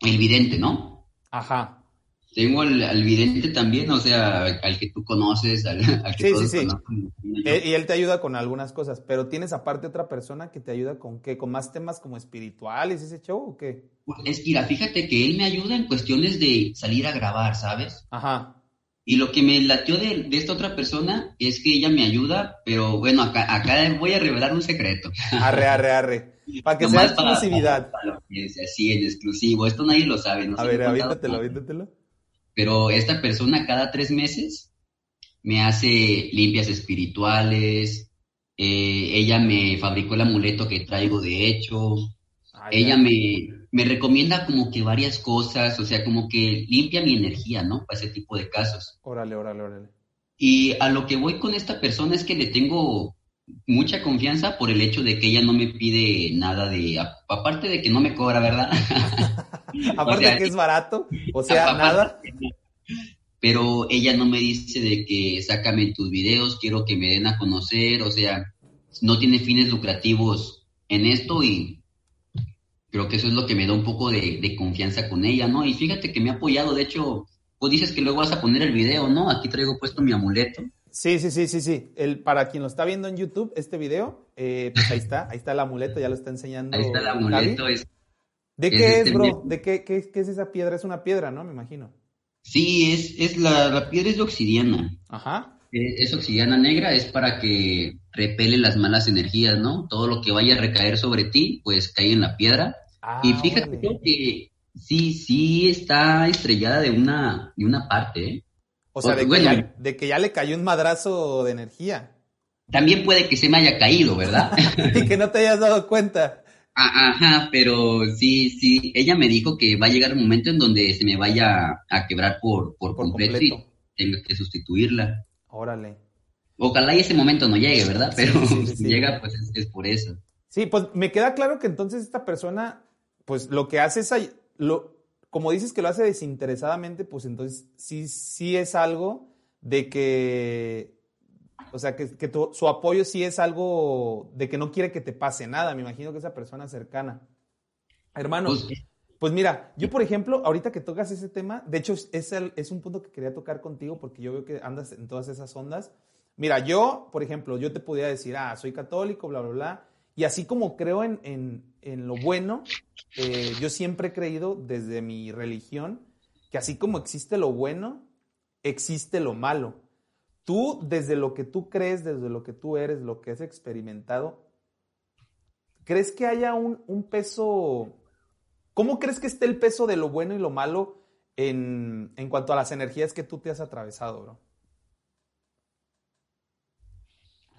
el vidente, ¿no? Ajá. Tengo al, al vidente también, o sea, al que tú conoces, al, al que Sí, todos sí, sí. conocen. Eh, y él te ayuda con algunas cosas, pero tienes aparte otra persona que te ayuda con qué, con más temas como espirituales, ese show o qué? Pues, Es que, mira, fíjate que él me ayuda en cuestiones de salir a grabar, ¿sabes? Ajá. Y lo que me latió de, de esta otra persona es que ella me ayuda, pero bueno, acá, acá voy a revelar un secreto. Arre, arre, arre. [LAUGHS] Para que sea Nomás para- exclusividad. para que sea así, en exclusivo. Esto nadie lo sabe, ¿no? A ver, lo he Pero esta persona cada tres meses me hace limpias espirituales, eh, ella me fabricó el amuleto que traigo de hecho, Ah, ella me, me recomienda como que varias cosas, o sea, como que limpia mi energía, ¿no? Para ese tipo de casos. Órale, órale, órale. Y a lo que voy con esta persona es que le tengo mucha confianza por el hecho de que ella no me pide nada de, aparte de que no me cobra, ¿verdad? [LAUGHS] Aparte sea, que es barato, o sea, nada. Pero ella no me dice de que sácame tus videos, quiero que me den a conocer, o sea, no tiene fines lucrativos en esto y creo que eso es lo que me da un poco de, de confianza con ella, ¿no? Y fíjate que me ha apoyado, de hecho, pues dices que luego vas a poner el video, ¿no? Aquí traigo puesto mi amuleto. Sí, sí, sí, sí, sí. El, para quien lo está viendo en YouTube, este video, eh, pues ahí está, ahí está el amuleto, ya lo está enseñando. Ahí está el amuleto, es ¿De es qué es, este bro? ¿De qué, qué, qué es esa piedra? Es una piedra, ¿no? Me imagino. Sí, es, es la, la piedra es de obsidiana. Ajá. Eh, Es obsidiana negra, es para que repele las malas energías, ¿no? Todo lo que vaya a recaer sobre ti, pues cae en la piedra. Ah, y fíjate que sí, sí está estrellada de una, de una parte, ¿eh? O sea, de que, ya, de que ya le cayó un madrazo de energía. También puede que se me haya caído, ¿verdad? [LAUGHS] y que no te hayas dado cuenta. Ah, Ajá, pero sí, sí, ella me dijo que va a llegar un momento en donde se me vaya a quebrar por, por, Por completo, completo. y tenga que sustituirla. Órale. Ojalá y ese momento no llegue, ¿verdad? Pero sí, sí, [LAUGHS] si llega, pues es, es por eso. Sí, pues me queda claro que entonces esta persona, pues lo que hace es, lo, como dices que lo hace desinteresadamente, pues entonces sí, sí es algo de que, o sea, que, que tu- su apoyo sí es algo de que no quiere que te pase nada, me imagino que esa persona cercana. Hermano, Pues, pues mira, yo por ejemplo, ahorita que tocas ese tema, de hecho es, el- es un punto que quería tocar contigo porque yo veo que andas en todas esas ondas. Mira, yo, por ejemplo, yo te podría decir, ah, soy católico, bla, bla, bla, y así como creo en, en- en lo bueno, eh, yo siempre he creído desde mi religión que así como existe lo bueno, existe lo malo. Tú, desde lo que tú crees, desde lo que tú eres, lo que has experimentado, ¿crees que haya un, un peso ¿Cómo crees que esté el peso de lo bueno y lo malo en, en cuanto a las energías que tú te has atravesado, bro?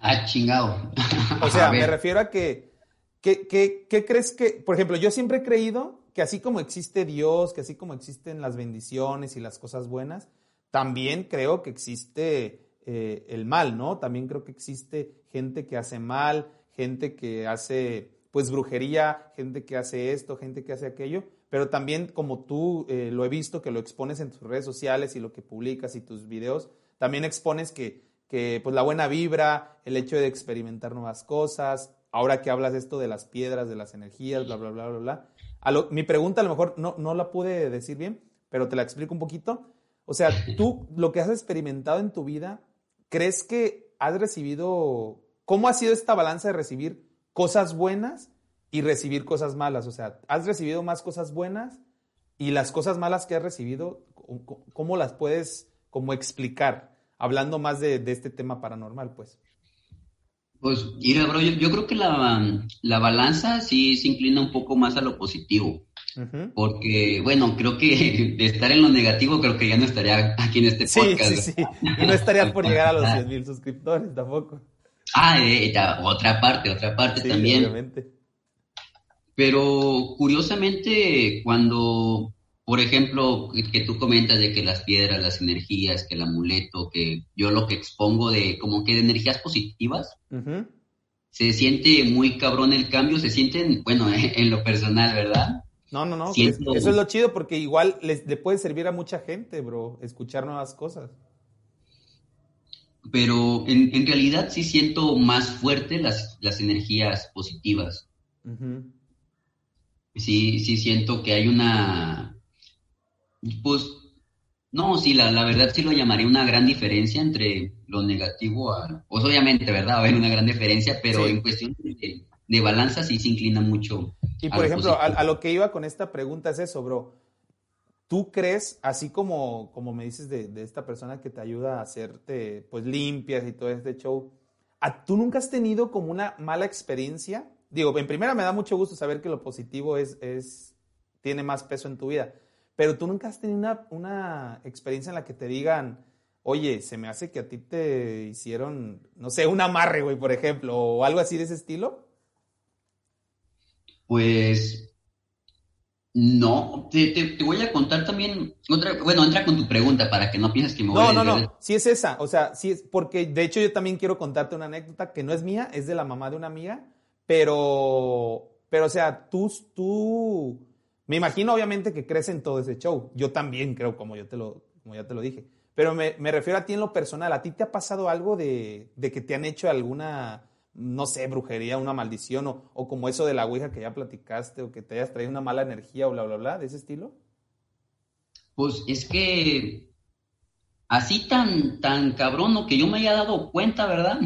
ah, chingado. O sea, [LAUGHS] me refiero a que, que- ¿qué crees que, por ejemplo, yo siempre he creído que así como existe Dios, que así como existen las bendiciones y las cosas buenas, también creo que existe eh, el mal, ¿no? También creo que existe gente que hace mal, gente que hace pues brujería, gente que hace esto, gente que hace aquello, pero también como tú eh, lo he visto, que lo expones en tus redes sociales y lo que publicas y tus videos, también expones que, que pues la buena vibra, el hecho de experimentar nuevas cosas, ahora que hablas de esto de las piedras, de las energías, bla, bla, bla, bla, bla. A mi pregunta a lo mejor no, no la pude decir bien, pero te la explico un poquito. O sea, tú [LAUGHS] lo que has experimentado en tu vida, ¿crees que has recibido, cómo ha sido esta balanza de recibir cosas buenas y recibir cosas malas? O sea, ¿has recibido más cosas buenas y las cosas malas que has recibido, cómo las puedes como explicar? Hablando más de, de este tema paranormal, pues. Pues, mira, bro, yo, creo que la, la, balanza sí se inclina un poco más a lo positivo. Porque, bueno, creo que de estar en lo negativo, creo que ya no estaría aquí en este podcast. Sí, sí, sí. Y no estaría por llegar a los 100 mil suscriptores tampoco. Ah, eh, otra parte, otra parte también. Obviamente. Pero curiosamente, cuando por ejemplo, que tú comentas de que las piedras, las energías, que el amuleto, que yo lo que expongo de como que de energías positivas, se siente muy cabrón el cambio, se sienten, bueno, [LAUGHS] en lo personal, ¿verdad? No, no, no, eso es lo chido porque igual le puede servir a mucha gente, bro, escuchar nuevas cosas. Pero en, en realidad sí siento más fuerte las, las energías positivas. Sí, sí siento que hay una, pues, no, sí, la, la verdad sí lo llamaría una gran diferencia entre lo negativo a... Pues obviamente, ¿verdad? Va a haber una gran diferencia, pero en cuestión de, de, balanza sí se inclina mucho. Y por ejemplo, a, lo que iba con esta pregunta es eso, bro. ¿Tú crees, así como, como me dices de, de, esta persona que te ayuda a hacerte pues limpias y todo este show, ¿a, ¿tú nunca has tenido como una mala experiencia? Digo, en primera me da mucho gusto saber que lo positivo es, es, tiene más peso en tu vida. Pero tú nunca has tenido una, experiencia en la que te digan, oye, se me hace que a ti te hicieron, no sé, un amarre, güey, por ejemplo, o algo así de ese estilo. Pues no, te, voy a contar también otra, bueno, entra con tu pregunta para que no pienses que me voy no, a... No, no, no, sí es esa, o sea, sí es, porque de hecho yo también quiero contarte una anécdota que no es mía, es de la mamá de una amiga, pero, pero o sea, tú, tú, me imagino obviamente que crece en todo ese show. Yo también creo, como, yo te lo, como ya te lo dije. Pero me, refiero a ti en lo personal. ¿A ti te ha pasado algo de, que te han hecho alguna, no sé, brujería, una maldición o, o, como eso de la Ouija que ya platicaste o que te hayas traído una mala energía o bla, bla, bla, de ese estilo? Pues es que así tan, tan cabrón o que yo me haya dado cuenta, ¿verdad?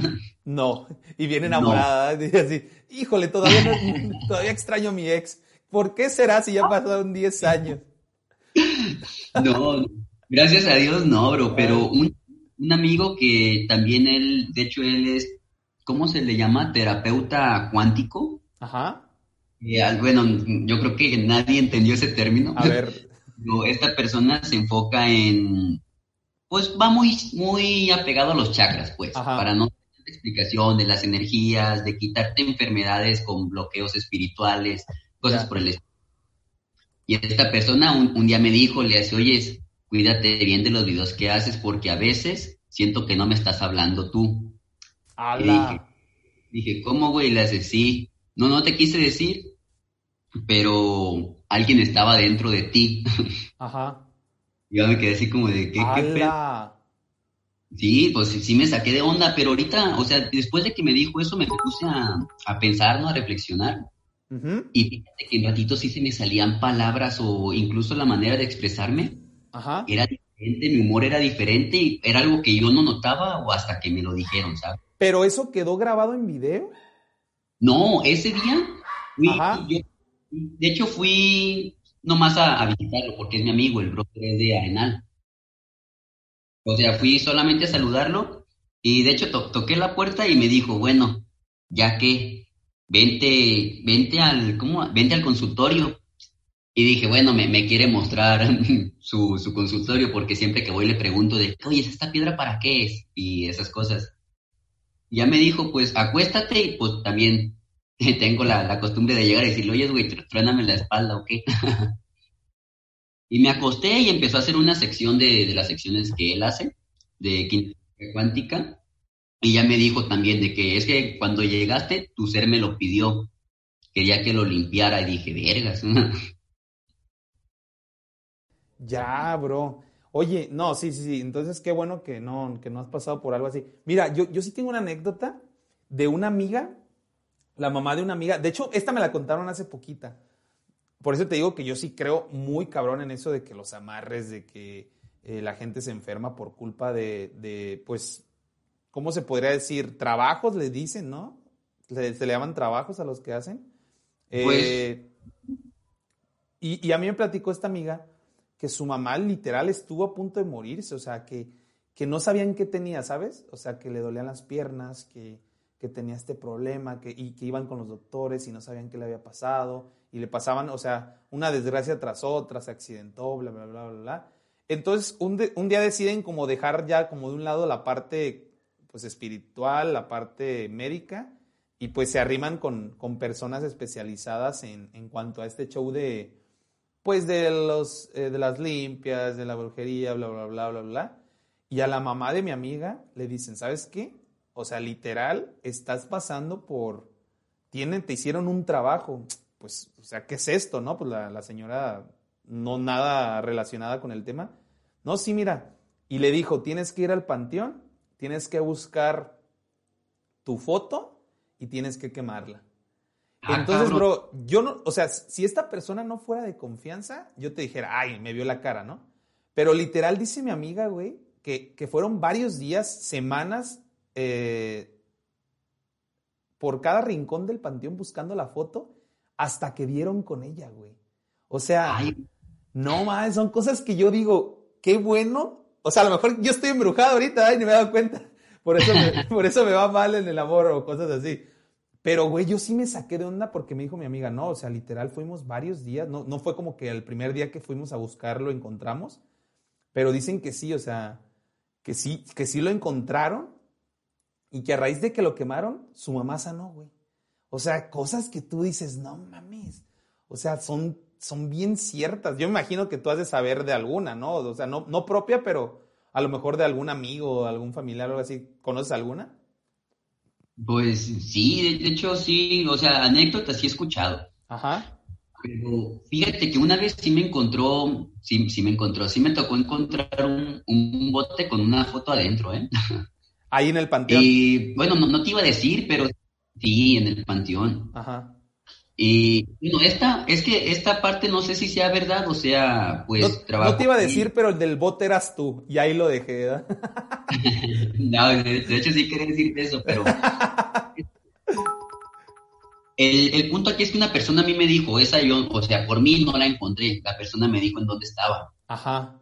No, y bien enamorada, [LAUGHS] no. así, híjole, todavía, todavía extraño a mi ex. ¿Por qué será si ya pasaron 10 años? [LAUGHS] No, gracias a Dios no, bro, pero un, amigo que también él, de hecho él es, ¿cómo se le llama? Terapeuta cuántico. Ajá. Eh, bueno, yo creo que nadie entendió ese término. A ver. [LAUGHS] Pero esta persona se enfoca en, pues va muy, muy apegado a los chakras, pues, para no tener explicación de las energías, de quitarte enfermedades con bloqueos espirituales, cosas por el estilo. Y esta persona un, día me dijo, le hace, oye, cuídate bien de los videos que haces porque a veces siento que no me estás hablando tú. Dije, dije, ¿cómo, güey? Le hace, sí. No, no te quise decir, pero alguien estaba dentro de ti. [LAUGHS] Ajá. Yo me quedé así como de, ¿qué, qué Sí, pues sí me saqué de onda, pero ahorita, o sea, después de que me dijo eso, me puse a, a pensar, ¿no? A reflexionar. Y fíjate que en ratito sí se me salían palabras o incluso la manera de expresarme era diferente, mi humor era diferente y era algo que yo no notaba o hasta que me lo dijeron, ¿sabes? ¿Pero eso quedó grabado en video? No, ese día fui, de hecho fui nomás a, a, visitarlo porque es mi amigo, el broker es de Arenal. O sea, fui solamente a saludarlo y de hecho toqué la puerta y me dijo, bueno, ya que vente, vente al, ¿cómo? Vente al consultorio. Y dije, bueno, me, quiere mostrar [LAUGHS] su, su, consultorio porque siempre que voy le pregunto de, oye, ¿esta piedra para qué es? Y esas cosas. Ya me dijo, pues acuéstate y pues también [LAUGHS] tengo la, costumbre de llegar y decirle, oye, güey, truéname la espalda o qué. [LAUGHS] y me acosté y empezó a hacer una sección de, de las secciones que él hace, de cuántica. Y ya me dijo también de que es que cuando llegaste, tu ser me lo pidió. Quería que lo limpiara y dije, vergas. [LAUGHS] Ya, bro. Oye, no, sí, sí, sí. Entonces, qué bueno que no, que no has pasado por algo así. Mira, yo, yo sí tengo una anécdota de una amiga, la mamá de una amiga. De hecho, esta me la contaron hace poquita. Por eso te digo que yo sí creo muy cabrón en eso de que los amarres, de que eh, la gente se enferma por culpa de, de, pues, ¿cómo se podría decir? Trabajos, le dicen, ¿no? Se, le llaman trabajos a los que hacen. Pues Eh, y, y a mí me platicó esta amiga que su mamá literal estuvo a punto de morirse, o sea, que, que no sabían qué tenía, ¿sabes? O sea, que le dolían las piernas, que, que tenía este problema, que, y que iban con los doctores y no sabían qué le había pasado, y le pasaban, o sea, una desgracia tras otra, se accidentó, bla, bla, bla, bla, bla. Entonces, un, de- un día deciden como dejar ya como de un lado la parte, pues, espiritual, la parte médica, y pues se arriman con, con personas especializadas en, en cuanto a este show de, pues de los eh, de las limpias, de la brujería, bla, bla, bla, bla, bla. Y a la mamá de mi amiga le dicen, ¿sabes qué? O sea, literal, estás pasando por, tienen, te hicieron un trabajo. Pues, o sea, ¿qué es esto, no? Pues la, la señora, no nada relacionada con el tema. No, sí, mira. Y le dijo, tienes que ir al panteón, tienes que buscar tu foto y tienes que quemarla. Ah, Entonces, bro, yo no, o sea, si esta persona no fuera de confianza, yo te dijera, ay, me vio la cara, ¿no? Pero literal dice mi amiga, güey, que, que fueron varios días, semanas, eh, por cada rincón del panteón buscando la foto, hasta que dieron con ella, güey. O sea, Ay, no más, son cosas que yo digo, qué bueno. O sea, a lo mejor yo estoy embrujado ahorita y ni me he dado cuenta. Por eso me, [LAUGHS] por eso me va mal en el amor o cosas así. Pero, güey, yo sí me saqué de onda porque me dijo mi amiga, no, o sea, literal fuimos varios días, no, no fue como que el primer día que fuimos a buscarlo encontramos, pero dicen que sí, o sea, que sí, que sí lo encontraron y que a raíz de que lo quemaron, su mamá sanó, güey. O sea, cosas que tú dices, no mames. O sea, son, son bien ciertas. Yo me imagino que tú has de saber de alguna, ¿no? O sea, no, no propia, pero a lo mejor de algún amigo, algún familiar o algo así. ¿Conoces alguna? Pues sí, de de hecho sí, o sea, anécdotas sí he escuchado. Ajá. Pero fíjate que una vez sí me encontró, sí, sí me encontró, sí me tocó encontrar un, un bote con una foto adentro, ¿eh? Ahí en el panteón. Y bueno, no, no te iba a decir, pero sí, en el panteón. Ajá. Y bueno, esta, es que esta parte no sé si sea verdad o sea, pues No, trabajo. no te iba a decir, pero el del bote eras tú. Y ahí lo dejé, ¿verdad? [LAUGHS] No, de, hecho sí quería decirte eso, pero el, el punto aquí es que una persona a mí me dijo, esa yo, o sea, por mí no la encontré, la persona me dijo en dónde estaba, Ajá.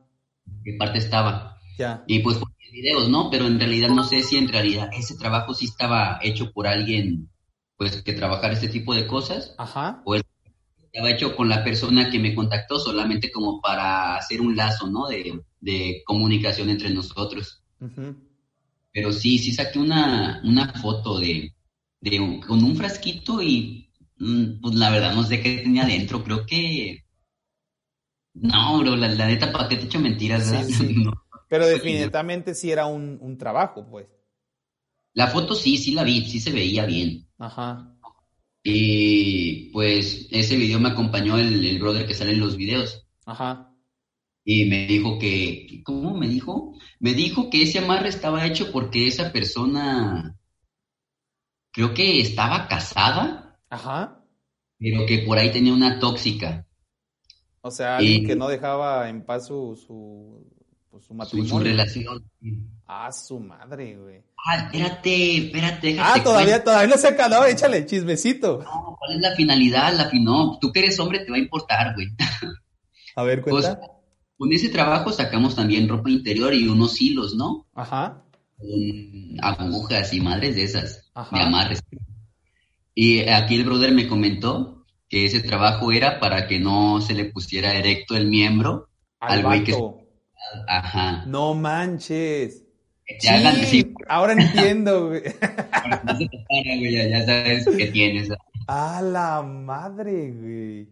en qué parte estaba, Ya. y pues por videos, ¿no? Pero en realidad no sé si en realidad ese trabajo sí estaba hecho por alguien, pues que trabajara este tipo de cosas, Ajá. o estaba hecho con la persona que me contactó solamente como para hacer un lazo, ¿no? De, de comunicación entre nosotros. Pero sí, sí saqué una, una foto de, de un- con un frasquito y mm, pues la verdad no sé qué tenía adentro. Creo que... No, bro, la, la neta, ¿para qué te echo mentiras? verdad? Sí, sí. [LAUGHS] No. Pero definitivamente sí era un, un trabajo, pues. La foto sí, sí la vi, sí se veía bien. Ajá. Y pues ese video me acompañó el, el brother que sale en los videos. Ajá. Y me dijo que, ¿cómo me dijo? Me dijo que ese amarre estaba hecho porque esa persona, creo que estaba casada, Ajá. pero que por ahí tenía una tóxica. O sea, alguien Y- que no dejaba en paz su, su, pues, su su, matrimonio. su relación. Ah, su madre, güey. Ah, espérate, espérate, Ah, todavía, todavía no se ha acabado, échale chismecito. No, ¿cuál es la finalidad? La fin- no, tú que eres hombre te va a importar, güey. A ver, Pues, cuenta. con ese trabajo sacamos también ropa interior y unos hilos, ¿no? Ajá. Con agujas y madres de esas, Ajá. de amarres. Y aquí el brother me comentó que ese trabajo era para que no se le pusiera erecto el miembro. Al Al güey que-. Ajá. No manches. Que hagan Sí, ahora entiendo, güey. no se te para, güey, ya, ya sabes qué tienes. A la madre, güey.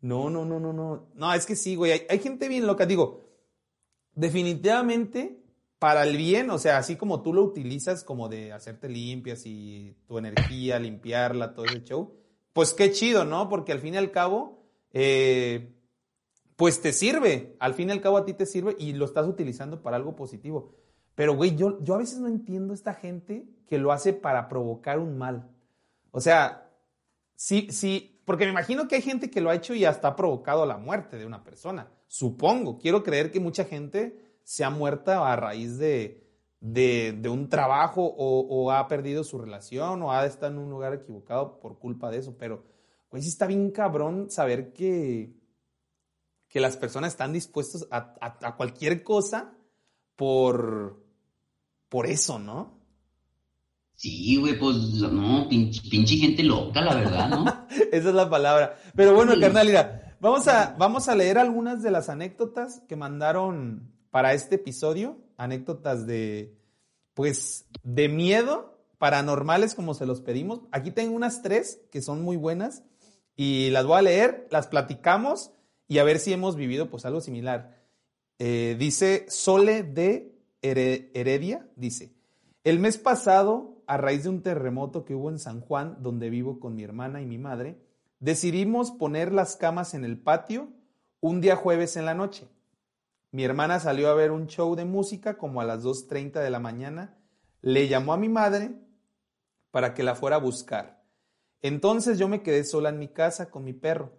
No, no, no, no, no. No, es que sí, güey. Hay, hay gente bien loca. Digo, definitivamente, para el bien, o sea, así como tú lo utilizas como de hacerte limpias y tu energía, limpiarla, todo ese show, pues qué chido, ¿no? Porque al fin y al cabo, eh, pues te sirve, al fin y al cabo a ti te sirve y lo estás utilizando para algo positivo. Pero, güey, yo, yo a veces no entiendo esta gente que lo hace para provocar un mal. O sea, sí, sí, porque me imagino que hay gente que lo ha hecho y hasta ha provocado la muerte de una persona. Supongo, quiero creer que mucha gente se ha muerto a raíz de, de, un trabajo o, ha perdido su relación o ha estado en un lugar equivocado por culpa de eso. Pero, güey, sí está bien cabrón saber que, que las personas están dispuestas a, a cualquier cosa por, por eso, ¿no? Sí, güey, pues no, pinche, gente loca, la verdad, ¿no? [LAUGHS] Esa es la palabra. Pero bueno, carnal, mira, vamos a, vamos a leer algunas de las anécdotas que mandaron para este episodio. Anécdotas de, pues, de miedo, paranormales, como se los pedimos. Aquí tengo unas tres que son muy buenas y las voy a leer, las platicamos y a ver si hemos vivido, pues, algo similar. Eh, dice Sole de Heredia dice, el mes pasado, a raíz de un terremoto que hubo en San Juan, donde vivo con mi hermana y mi madre, decidimos poner las camas en el patio un día jueves en la noche. Mi hermana salió a ver un show de música como a las 2.30 de la mañana, le llamó a mi madre para que la fuera a buscar. Entonces yo me quedé sola en mi casa con mi perro.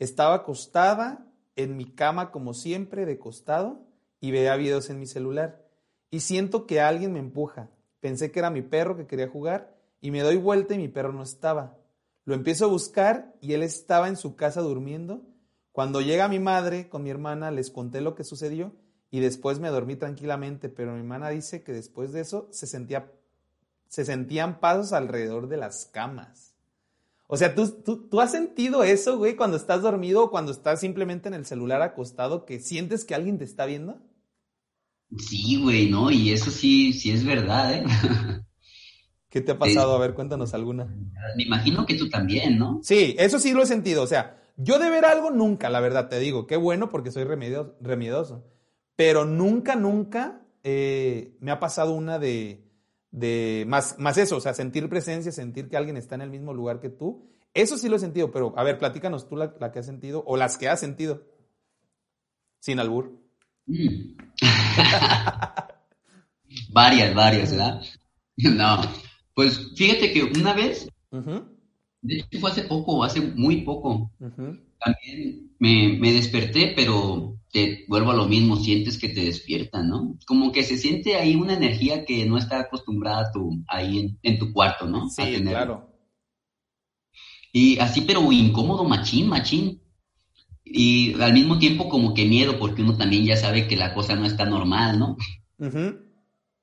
Estaba acostada en mi cama como siempre, de costado, y veía videos en mi celular y siento que alguien me empuja. Pensé que era mi perro que quería jugar y me doy vuelta y mi perro no estaba. Lo empiezo a buscar y él estaba en su casa durmiendo. Cuando llega mi madre con mi hermana les conté lo que sucedió y después me dormí tranquilamente, pero mi hermana dice que después de eso se, se sentían pasos alrededor de las camas. O sea, ¿tú, tú, tú has sentido eso, güey, cuando estás dormido o cuando estás simplemente en el celular acostado que sientes que alguien te está viendo? Sí, güey, ¿no? Y eso sí, sí es verdad, ¿eh? ¿Qué te ha pasado? A ver, cuéntanos alguna. Me imagino que tú también, ¿no? Sí, eso sí lo he sentido. O sea, yo de ver algo nunca, la verdad, te digo. Qué bueno porque soy remiedoso. Pero nunca, nunca eh, me ha pasado una de, de más, más eso, o sea, sentir presencia, sentir que alguien está en el mismo lugar que tú. Eso sí lo he sentido, pero a ver, platícanos tú la, la que has sentido o las que has sentido. Sin albur. Mm. [LAUGHS] varias, varias, ¿verdad? [LAUGHS] No, pues fíjate que una vez, de hecho fue hace poco, hace muy poco, también me, desperté, pero te vuelvo a lo mismo, sientes que te despiertan, ¿no? Como que se siente ahí una energía que no está acostumbrada tú ahí en, tu cuarto, ¿no? Sí, claro. Y así, pero incómodo, machín, machín y al mismo tiempo como que miedo, porque uno también ya sabe que la cosa no está normal, ¿no?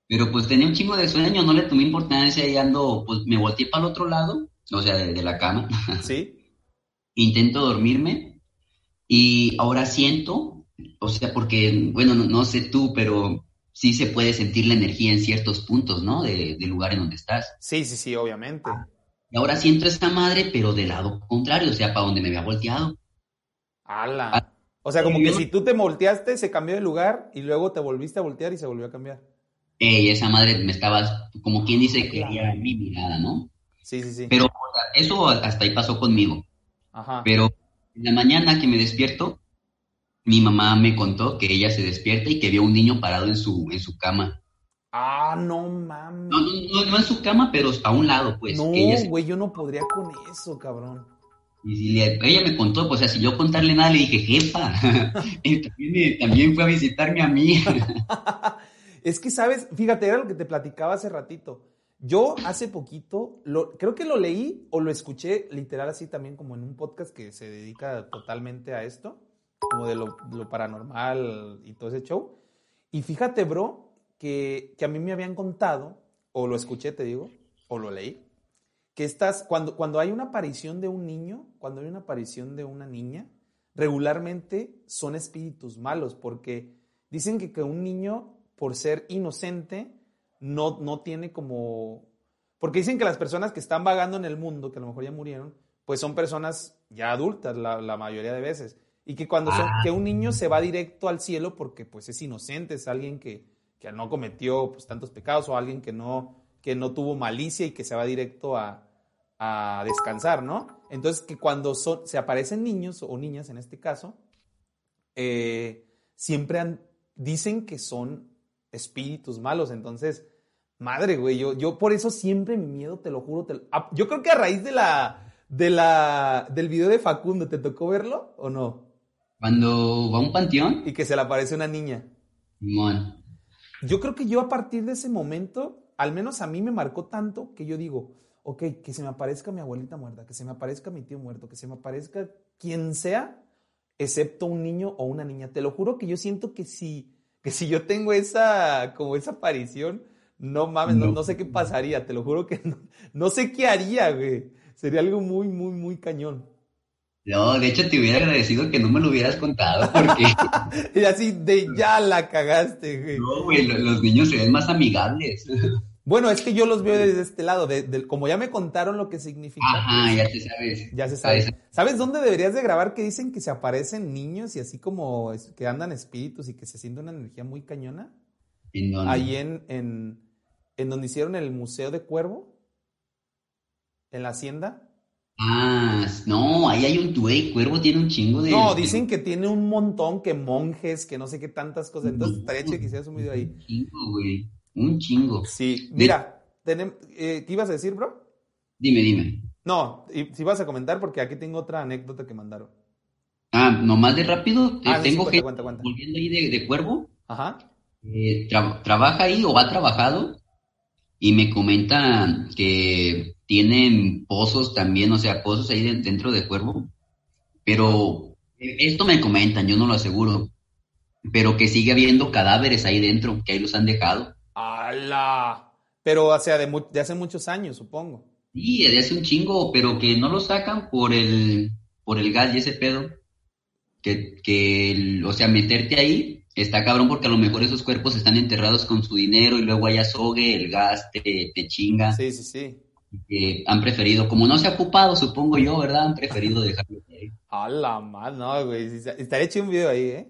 Pero pues tenía un chingo de sueño, no le tomé importancia y ando, pues me volteé para el otro lado, o sea, de, la cama. Sí. Intento dormirme y ahora siento, o sea, porque, bueno, no, sé tú, pero sí se puede sentir la energía en ciertos puntos, ¿no? del lugar en donde estás. Sí, sí, sí, obviamente. Y ahora siento esta madre, pero del lado contrario, o sea, para donde me había volteado. ¡Hala! Ah, o sea, como que si tú te volteaste, se cambió de lugar y luego te volviste a voltear y se volvió a cambiar. Ey, esa madre me estaba, como quien dice, que quería mi mirada, ¿no? Sí, sí, sí. Pero eso hasta ahí pasó conmigo. Ajá. Pero en la mañana que me despierto, mi mamá me contó que ella se despierta y que vio un niño parado en su, en su cama. Ah, no mames. No, no, no, en su cama, pero a un lado, pues. No, güey, yo no podría con eso, cabrón. Y ella me contó, pues, o sea, si yo contarle nada, le dije, jefa, [LAUGHS] también, fue a visitarme a mí. [LAUGHS] es que, ¿sabes? Fíjate, era lo que te platicaba hace ratito. Yo hace poquito, lo, creo que lo leí o lo escuché literal así también como en un podcast que se dedica totalmente a esto, como de lo, paranormal y todo ese show. Y fíjate, bro, que, que a mí me habían contado, o lo escuché, te digo, o lo leí, que estás, cuando, cuando hay una aparición de un niño, cuando hay una aparición de una niña, regularmente son espíritus malos, porque dicen que, que un niño, por ser inocente, no, no tiene como... Porque dicen que las personas que están vagando en el mundo, que a lo mejor ya murieron, pues son personas ya adultas la, mayoría de veces. Y que cuando son, ah. que un niño se va directo al cielo porque pues es inocente, es alguien que, que no cometió pues, tantos pecados o alguien que no, que no tuvo malicia y que se va directo a, a descansar, ¿no? Entonces, que cuando son, se aparecen niños o niñas en este caso, eh, siempre han, dicen que son espíritus malos. Entonces, madre, güey, yo, yo por eso siempre mi miedo, te lo juro, te ah, yo creo que a raíz de la, de la, del video de Facundo, ¿te tocó verlo o no? Cuando va a un panteón. Y que se le aparece una niña. Yo creo que yo a partir de ese momento, al menos a mí me marcó tanto que yo digo, ok, que se me aparezca mi abuelita muerta, que se me aparezca mi tío muerto, que se me aparezca quien sea, excepto un niño o una niña. Te lo juro que yo siento que si, que si yo tengo esa, como esa aparición, no mames, no, sé qué pasaría, te lo juro que [LAUGHS] no, no sé qué haría, güey. Sería algo muy, muy, muy cañón. No, de hecho te hubiera agradecido que no me lo hubieras contado porque... [LAUGHS] y así de ya la cagaste, güey. No, güey, los niños se ven más amigables. [LAUGHS] Bueno, es que yo los veo desde este lado, de, como ya me contaron lo que significa. Ajá, pues, ya se sabes. Ya se sabe. ¿Sabes dónde deberías de grabar que dicen que se aparecen niños y así como que andan espíritus y que se siente una energía muy cañona? ¿En dónde? Ahí en, en, en donde hicieron el Museo de Cuervo, en la Hacienda. Ah, no, ahí hay un güey, Cuervo tiene un chingo de... No, dicen que tiene un montón, que monjes, que no sé qué tantas cosas. Entonces estaría chido que hicieras un video ahí. Un chingo, güey. Un chingo. Sí, mira, eh, ¿qué ibas a decir, bro? Dime, dime. No, si vas a comentar porque aquí tengo otra anécdota que mandaron. Ah, nomás de rápido, eh, ah, tengo que volviendo ahí de, Cuervo. Ajá. Eh, trabaja ahí o ha trabajado y me comenta que tienen pozos también, o sea, pozos ahí dentro de Cuervo. Pero esto me comentan, yo no lo aseguro. Pero que sigue habiendo cadáveres ahí dentro, que ahí los han dejado. ¡Hala! Pero o sea, de, de hace muchos años, supongo. Sí, de hace un chingo, pero que no lo sacan por el, por el gas y ese pedo. Que, que, o sea, meterte ahí está cabrón porque a lo mejor esos cuerpos están enterrados con su dinero y luego hay azogue, el gas te, te chinga. Sí, sí, sí que han preferido, como no se ha ocupado, supongo yo, ¿verdad? Han preferido dejarlo ahí. [LAUGHS] A la madre, no, güey. Estaría hecho un video ahí, ¿eh?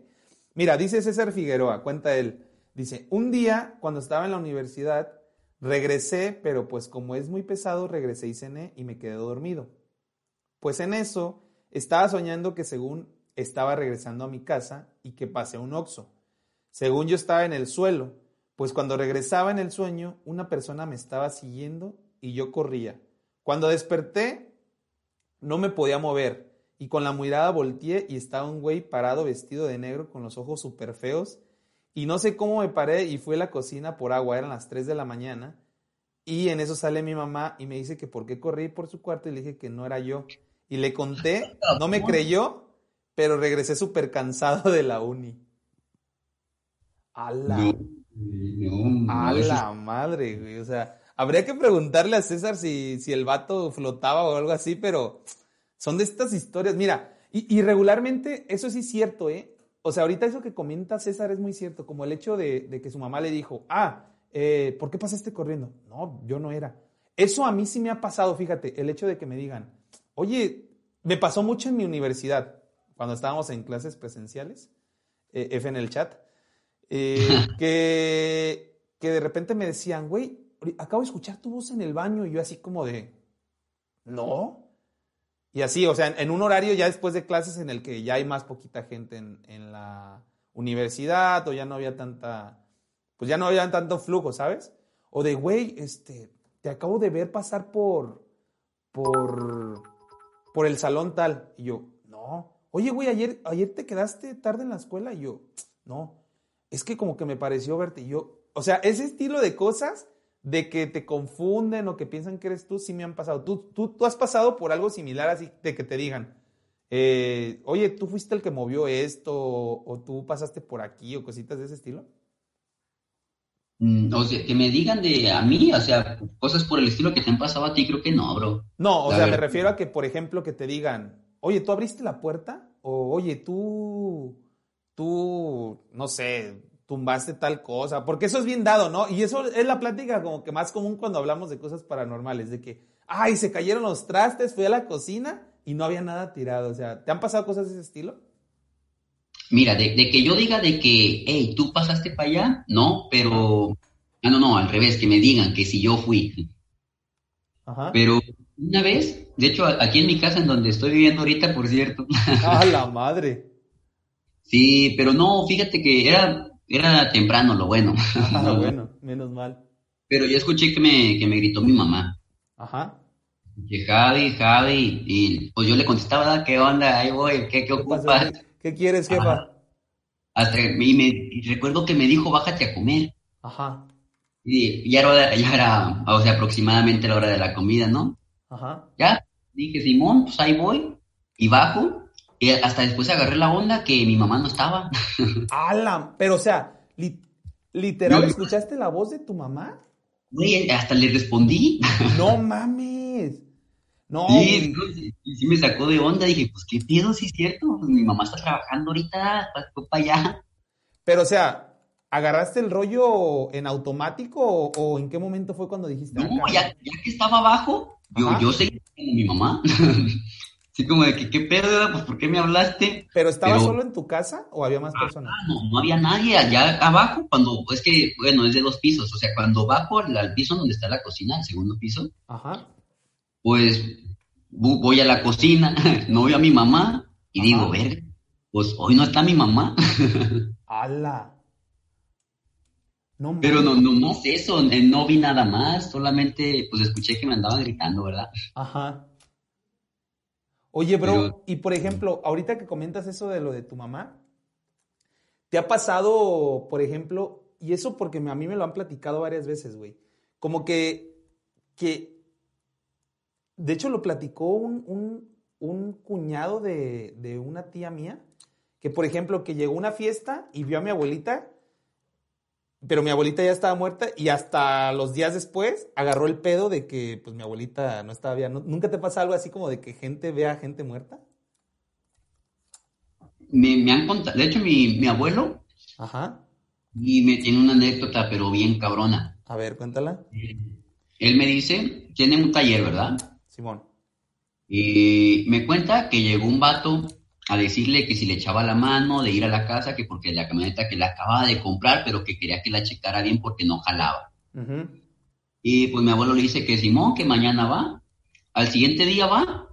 Mira, dice César Figueroa, cuenta él. Dice, un día, cuando estaba en la universidad, regresé, pero pues como es muy pesado, regresé y cené y me quedé dormido. Pues en eso, estaba soñando que según estaba regresando a mi casa y que pasé un oxo. Según yo estaba en el suelo, pues cuando regresaba en el sueño, una persona me estaba siguiendo y yo corría. Cuando desperté, no me podía mover y con la mirada volteé y estaba un güey parado vestido de negro con los ojos súper feos y no sé cómo me paré y fui a la cocina por agua, eran las 3 de la mañana y en eso sale mi mamá y me dice que por qué corrí por su cuarto y le dije que no era yo. Y le conté, no me creyó, pero regresé súper cansado de la uni. A la, a la madre, güey. O sea, Habría que preguntarle a César si, si el vato flotaba o algo así, pero son de estas historias. Mira, y, regularmente eso sí es cierto, ¿eh? O sea, ahorita eso que comenta César es muy cierto, como el hecho de, que su mamá le dijo, ah, eh, ¿por qué pasaste corriendo? No, yo no era. Eso a mí sí me ha pasado, fíjate, el hecho de que me digan, oye, me pasó mucho en mi universidad, cuando estábamos en clases presenciales, eh, F en el chat, eh, [LAUGHS] que, que de repente me decían, güey, acabo de escuchar tu voz en el baño y yo así como de, no. Y así, o sea, en un horario ya después de clases en el que ya hay más poquita gente en, la universidad o ya no había tanta, pues ya no había tanto flujo, ¿sabes? O de, güey, este, te acabo de ver pasar por, por, por el salón tal. Y yo, no. Oye, güey, ayer, ayer te quedaste tarde en la escuela. Y yo, no. Es que como que me pareció verte. Y yo, o sea, ese estilo de cosas de que te confunden o que piensan que eres tú, sí me han pasado. ¿Tú, tú, tú has pasado por algo similar así de que te digan, eh, oye, tú fuiste el que movió esto o, tú pasaste por aquí o cositas de ese estilo? Mm, o sea, que me digan de a mí, o sea, cosas por el estilo que te han pasado a ti, creo que no, bro. No, o sea, me refiero a que, por ejemplo, que te digan, oye, ¿tú abriste la puerta? O, oye, tú, tú, no sé, tumbaste tal cosa, porque eso es bien dado, ¿no? Y eso es la plática como que más común cuando hablamos de cosas paranormales, de que, ay, se cayeron los trastes, fui a la cocina y no había nada tirado, o sea, ¿te han pasado cosas de ese estilo? Mira, de, que yo diga de que, hey, tú pasaste para allá, no, pero, ah, no, no, al revés, que me digan que si yo fui. Ajá. Pero una vez, de hecho, aquí en mi casa, en donde estoy viviendo ahorita, por cierto. ¡Ah, la [LAUGHS] madre! Sí, pero no, fíjate que era, era temprano lo bueno. [LAUGHS] Ah, bueno, menos mal. Pero yo escuché que me, que me gritó mi mamá. Ajá. Que Javi, Javi, y pues yo le contestaba, ¿qué onda? Ahí voy, ¿qué, qué ocupas? ¿Qué quieres, jefa? Hasta, y, me, recuerdo que me dijo, bájate a comer. Ajá. Y ya era, ya era, o sea, aproximadamente la hora de la comida, ¿no? Ajá. Ya, dije, Simón, pues ahí voy, y bajo, y hasta después agarré la onda que mi mamá no estaba. [LAUGHS] ¡Hala! Pero, o sea, literal, ¿escuchaste la voz de tu mamá? Güey, hasta le respondí. No [LAUGHS] mames. No. Sí, sí, me sacó de onda. Dije, pues qué pedo, sí es cierto. Pues, mi mamá está trabajando ahorita, fue para allá. Pero, o sea, ¿agarraste el rollo en automático o, en qué momento fue cuando dijiste? No, ah, ya, ya, que estaba abajo, yo, yo seguí como mi mamá. [LAUGHS] Así como de que, ¿qué pedo? Pues, ¿por qué me hablaste? ¿Pero estaba solo en tu casa o había más personas? no, no había nadie allá abajo cuando, es que, bueno, es de dos pisos, o sea, cuando bajo al, piso donde está la cocina, el segundo piso, Ajá. pues voy a la cocina, [LAUGHS] no veo a mi mamá y digo, ver, pues hoy no está mi mamá. [LAUGHS] ¡Hala! No, Pero no, no, no sé eso, eh, no vi nada más, solamente pues escuché que me andaban gritando, ¿verdad? Ajá. Oye, bro, y por ejemplo, ahorita que comentas eso de lo de tu mamá, ¿te ha pasado, por ejemplo, y eso porque a mí me lo han platicado varias veces, güey, como que, que, de hecho lo platicó un, cuñado de, de una tía mía, que por ejemplo, que llegó a una fiesta y vio a mi abuelita pero mi abuelita ya estaba muerta y hasta los días después agarró el pedo de que pues mi abuelita no estaba bien. ¿Nunca te pasa algo así como de que gente vea a gente muerta? Me, han contado, de hecho mi, abuelo Ajá. y me tiene una anécdota pero bien cabrona. A ver, cuéntala. Él me dice, tiene un taller, ¿verdad? Simón. Y me cuenta que llegó un vato a decirle que si le echaba la mano de ir a la casa, que porque la camioneta que le acababa de comprar, pero que quería que la checara bien porque no jalaba. Y pues mi abuelo le dice que Simón, que mañana va. Al siguiente día va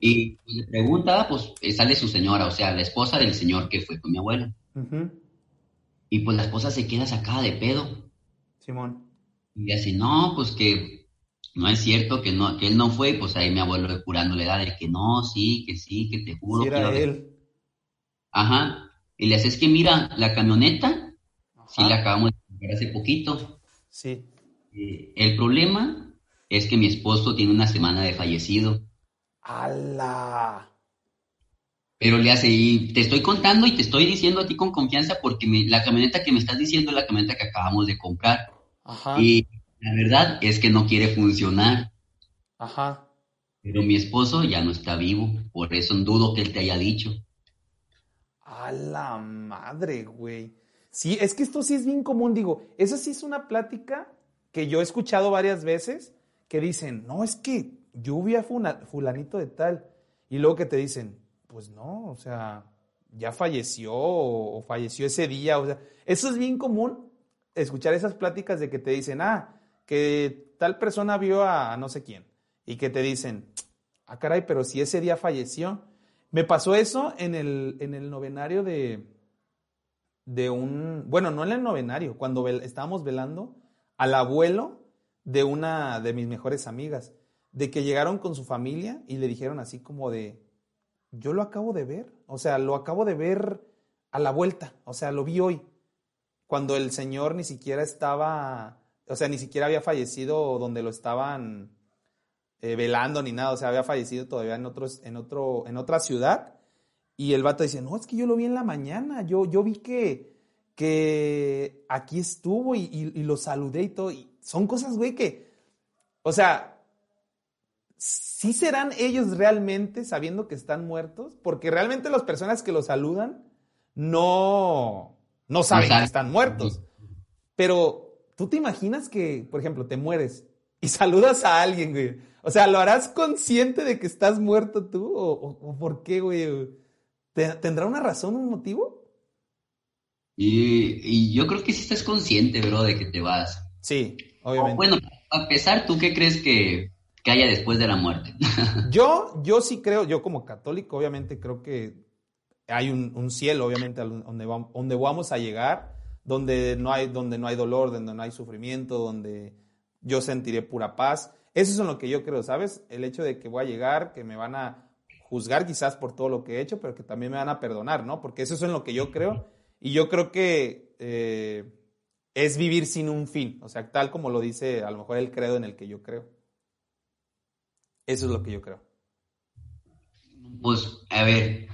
y le pregunta, pues eh, sale su señora, o sea, la esposa del señor que fue con mi abuelo. Y pues la esposa se queda sacada de pedo. Simón. Y dice, no, pues que no es cierto que no que él no fue, pues ahí mi abuelo curándole da de que no, sí, que sí, que te juro. que era él. Ajá. Y le haces que mira, la camioneta, sí la acabamos de comprar hace poquito. Sí. Eh, el problema es que mi esposo tiene una semana de fallecido. ¡Hala! Pero le hace, y te estoy contando y te estoy diciendo a ti con confianza porque la camioneta que me estás diciendo es la camioneta que acabamos de comprar. Ajá. Y la verdad es que no quiere funcionar. Ajá. Pero mi esposo ya no está vivo, por eso dudo que él te haya dicho. A la madre, güey. Sí, es que esto sí es bien común, digo, esa sí es una plática que yo he escuchado varias veces que dicen, no, es que yo vi a fulanito de tal, y luego que te dicen, pues no, o sea, ya falleció o, o falleció ese día, o sea, eso es bien común, escuchar esas pláticas de que te dicen, ah, que tal persona vio a no sé quién y que te dicen, ah, caray, pero si ese día falleció. Me pasó eso en el, en el novenario de, de un, bueno, no en el novenario, cuando estábamos velando al abuelo de una de mis mejores amigas, de que llegaron con su familia y le dijeron así como de, yo lo acabo de ver, o sea, lo acabo de ver a la vuelta, o sea, lo vi hoy, cuando el señor ni siquiera estaba o sea, ni siquiera había fallecido donde lo estaban eh, velando ni nada, o sea, había fallecido todavía en, otros, en, otro, en otra ciudad. Y el vato dice, no, es que yo lo vi en la mañana, yo, yo vi que, que aquí estuvo y, lo saludé y todo. Y son cosas, güey, que, o sea, sí serán ellos realmente sabiendo que están muertos, porque realmente las personas que lo saludan no, no saben que están muertos. Pero ¿Tú te imaginas que, por ejemplo, te mueres y [LAUGHS] saludas a alguien, güey? O sea, ¿lo harás consciente de que estás muerto tú? ¿O, por qué, güey? ¿Tendrá una razón, un motivo? Y, yo creo que sí estás consciente, bro, de que te vas. Sí, obviamente. bueno, a pesar, ¿tú qué crees que, que haya después de la muerte? [LAUGHS] yo, yo sí creo, yo como católico, obviamente creo que hay un, cielo, obviamente, donde vamos, donde vamos a llegar, donde no, hay, donde no hay dolor, donde no hay sufrimiento, donde yo sentiré pura paz. Eso es en lo que yo creo, ¿sabes? El hecho de que voy a llegar, que me van a juzgar quizás por todo lo que he hecho, pero que también me van a perdonar, ¿no? Porque eso es en lo que yo creo. Y yo creo que eh, es vivir sin un fin, o sea, tal como lo dice a lo mejor el credo en el que yo creo. Eso es lo que yo creo. Pues, a ver,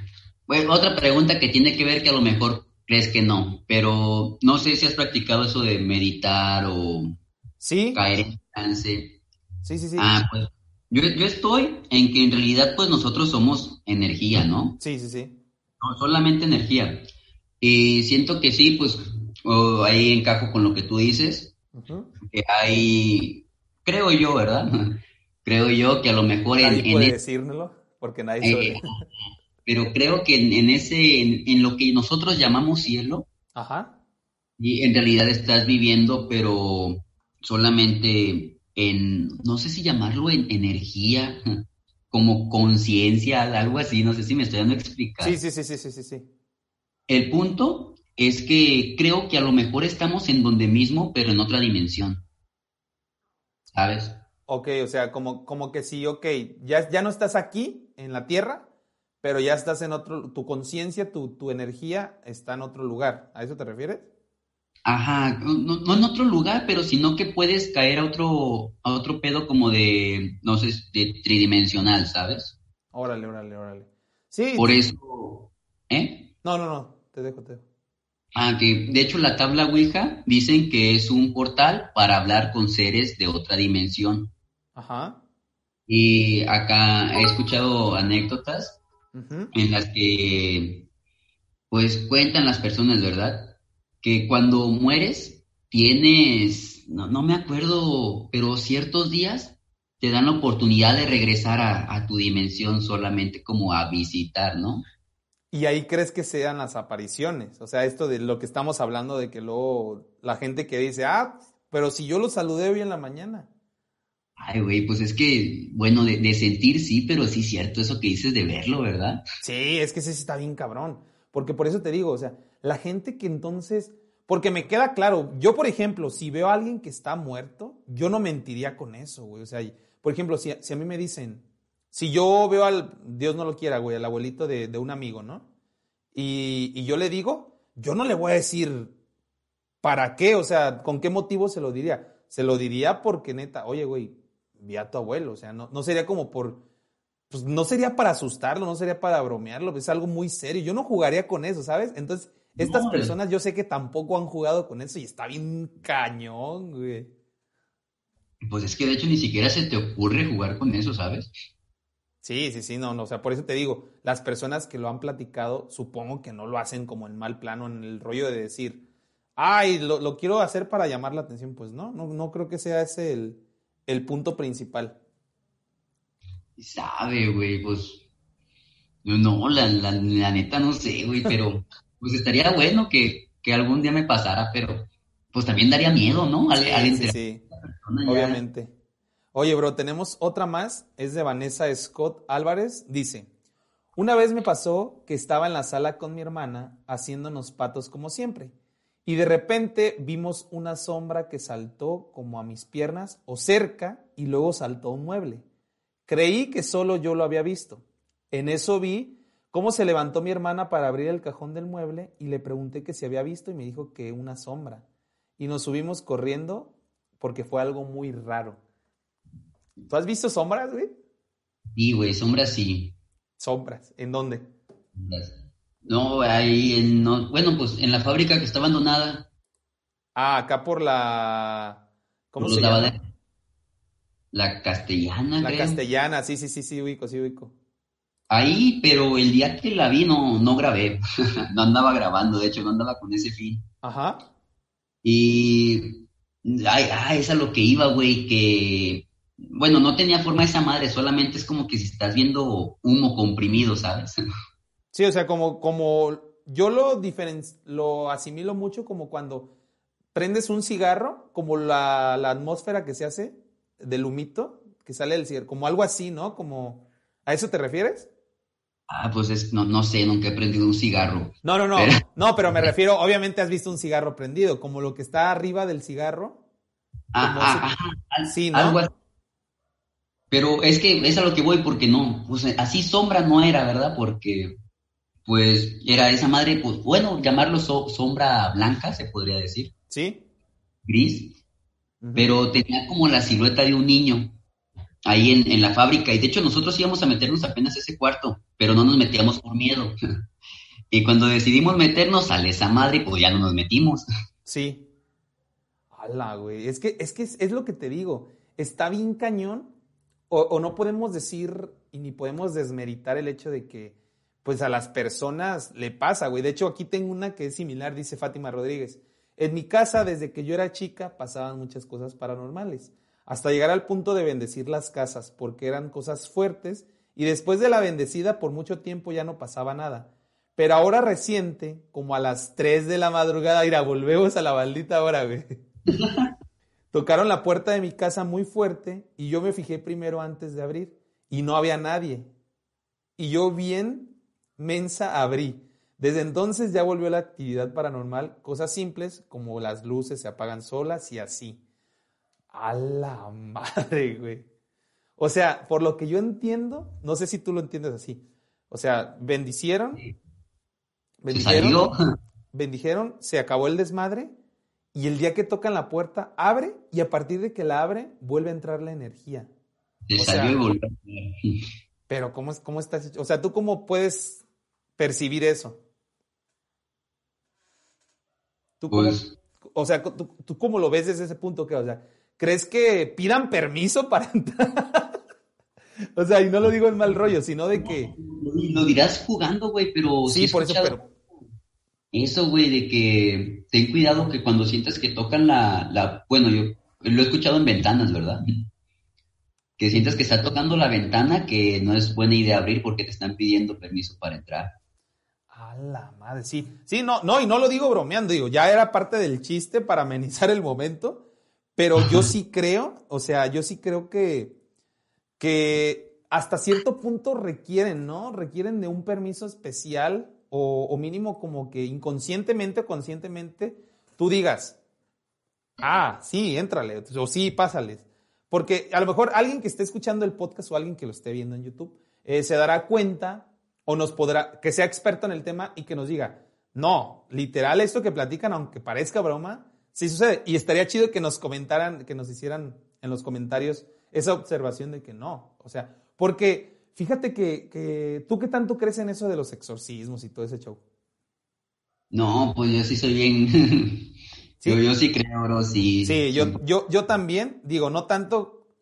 otra pregunta que tiene que ver que a lo mejor crees que no, pero no sé si has practicado eso de meditar o ¿Sí? caer en trance. Sí, sí, sí. Ah, pues yo, yo estoy en que en realidad pues nosotros somos energía, ¿no? Sí, sí, sí. No, solamente energía. Y siento que sí, pues ahí encajo con lo que tú dices, que hay, creo yo, ¿verdad? [LAUGHS] creo yo que a lo mejor nadie en... puede en decírmelo, porque nadie sabe. [LAUGHS] Pero creo que en, ese, en, lo que nosotros llamamos cielo, Ajá. y en realidad estás viviendo, pero solamente en, no sé si llamarlo en energía, [LAUGHS] como conciencia, algo así, no sé si me estoy dando a explicar. Sí, sí, sí, sí, sí, sí, sí. El punto es que creo que a lo mejor estamos en donde mismo, pero en otra dimensión. ¿Sabes? Ok, o sea, como, como que sí, ok, ya, ya no estás aquí en la Tierra, pero ya estás en otro, tu conciencia, tu, tu energía está en otro lugar. ¿A eso te refieres? Ajá, no, en otro lugar, pero sino que puedes caer a otro, a otro pedo como de, no sé, de tridimensional, ¿sabes? Órale, órale, órale. Sí. Por eso, ¿eh? No, no, no, te dejo, te dejo. Ah, que de hecho la tabla Ouija dicen que es un portal para hablar con seres de otra dimensión. Ajá. Y acá he escuchado anécdotas en las que, pues, cuentan las personas, ¿verdad? que cuando mueres tienes, no, me acuerdo, pero ciertos días te dan la oportunidad de regresar a, tu dimensión solamente como a visitar, ¿no? Y ahí crees que sean las apariciones, o sea, esto de lo que estamos hablando de que luego la gente que dice, ah, pero si yo lo saludé hoy en la mañana. Ay, güey, pues es que, bueno, de, sentir sí, pero sí cierto eso que dices de verlo, ¿verdad? Sí, es que sí está bien cabrón. Porque por eso te digo, o sea, la gente que entonces, porque me queda claro, yo por ejemplo, si veo a alguien que está muerto, yo no mentiría con eso, güey. O sea, por ejemplo, si, a mí me dicen, si yo veo al, Dios no lo quiera, güey, al abuelito de, un amigo, ¿no? Y yo le digo, yo no le voy a decir, ¿para qué? O sea, ¿con qué motivo se lo diría? Se lo diría porque neta, oye, güey, vi a tu abuelo, o sea, no, no sería como por pues no sería para asustarlo, no sería para bromearlo, es algo muy serio. Yo no jugaría con eso, ¿sabes? Entonces, estas personas yo sé que tampoco han jugado con eso y está bien cañón, güey. Pues es que de hecho ni siquiera se te ocurre jugar con eso, ¿sabes? Sí, sí, sí, no, no, o sea, por eso te digo, las personas que lo han platicado, supongo que no lo hacen como en mal plano, en el rollo de decir, ay, lo, quiero hacer para llamar la atención. Pues no, no, no creo que sea ese el, el punto principal sabe, güey, pues. No, la, la, neta no sé, güey, pero pues estaría bueno que, algún día me pasara, pero pues también daría miedo, ¿no? Al, sí, sí, obviamente. Oye, bro, tenemos otra más, es de Vanessa Scott Álvarez, dice, una vez me pasó que estaba en la sala con mi hermana haciéndonos patos como siempre, y de repente vimos una sombra que saltó como a mis piernas o cerca y luego saltó un mueble. Creí que solo yo lo había visto. En eso vi cómo se levantó mi hermana para abrir el cajón del mueble y le pregunté que si había visto y me dijo que una sombra. Y nos subimos corriendo porque fue algo muy raro. ¿Tú has visto sombras, güey? Sí, güey, sombras sí. Sombras, ¿en dónde? No, ahí en, no, bueno, pues en la fábrica que está abandonada. Ah, acá por la... ¿Cómo se llama? La castellana, La castellana, sí, sí, sí, sí, ubico, sí, ubico. Ahí, pero el día que la vi no, no grabé, [LAUGHS] no andaba grabando, de hecho, no andaba con ese fin. Ajá. Y, ay, ay, es a lo que iba, güey, que, bueno, no tenía forma esa madre, solamente es como que si estás viendo humo comprimido, ¿sabes? [LAUGHS] Sí, o sea, como, como, yo lo, lo asimilo mucho como cuando prendes un cigarro, como la, la, atmósfera que se hace del humito que sale del cigarro, como algo así, ¿no? Como, ¿a eso te refieres? Ah, pues es, no, no sé, nunca he prendido un cigarro. No, no, no, [LAUGHS] no, pero me refiero, obviamente has visto un cigarro prendido, como lo que está arriba del cigarro. Ah, ah, ah sí, ¿no? Algo así. Pero es que es a lo que voy porque no, pues así sombra no era, ¿verdad? Porque pues era esa madre, pues bueno, llamarlo sombra blanca, se podría decir. Sí. Gris. Pero tenía como la silueta de un niño ahí en, en, la fábrica. Y de hecho nosotros íbamos a meternos apenas ese cuarto, pero no nos metíamos por miedo. [LAUGHS] y cuando decidimos meternos a esa madre, pues ya no nos metimos. [LAUGHS] Sí. Hala, güey. Es que, es que es lo que te digo. Está bien cañón o, no podemos decir y ni podemos desmeritar el hecho de que pues a las personas le pasa, güey. De hecho, aquí tengo una que es similar, dice Fátima Rodríguez. En mi casa, desde que yo era chica, pasaban muchas cosas paranormales, hasta llegar al punto de bendecir las casas, porque eran cosas fuertes, y después de la bendecida, por mucho tiempo ya no pasaba nada. Pero ahora reciente, como a las 3 de la madrugada, irá, volvemos a la maldita hora, güey. [LAUGHS] Tocaron la puerta de mi casa muy fuerte y yo me fijé primero antes de abrir y no había nadie. Y yo bien mensa abrí. Desde entonces ya volvió la actividad paranormal, cosas simples como las luces se apagan solas y así. A la [LAUGHS] madre, güey. O sea, por lo que yo entiendo, no sé si tú lo entiendes así. O sea, bendicieron. Bendijeron. [LAUGHS] Bendijeron, se acabó el desmadre y el día que tocan la puerta, abre y a partir de que la abre, vuelve a entrar la energía. Pero ¿cómo, cómo estás O sea, ¿tú cómo puedes percibir eso? ¿Tú cómo, pues o sea, ¿tú, cómo lo ves desde ese punto? Que, o sea, ¿crees que pidan permiso para entrar? [LAUGHS] o sea, y no lo digo en mal rollo, sino de que... Lo, dirás jugando, güey, pero... Sí, por eso, pero eso, güey, de que ten cuidado que cuando sientas que tocan la, la, bueno, yo lo he escuchado en ventanas, ¿verdad? Que sientas que está tocando la ventana, que no es buena idea abrir porque te están pidiendo permiso para entrar. A la madre, sí. Sí, no, no, y no lo digo bromeando, digo, ya era parte del chiste para amenizar el momento, pero yo sí creo, o sea, yo sí creo que, que hasta cierto punto requieren, ¿no? Requieren de un permiso especial o, mínimo como que inconscientemente o conscientemente tú digas, ah, sí, éntrale, o sí, pásales. Porque a lo mejor alguien que esté escuchando el podcast o alguien que lo esté viendo en YouTube eh, se dará cuenta o nos podrá, que sea experto en el tema y que nos diga, no, literal esto que platican, aunque parezca broma, sí sucede. Y estaría chido que nos comentaran, que nos hicieran en los comentarios esa observación de que no. O sea, porque Fíjate que, tú qué tanto crees en eso de los exorcismos y todo ese show. No, pues yo sí soy bien. [LAUGHS] Yo, sí creo, bro, sí. Sí, yo, yo, yo también, digo, no tanto.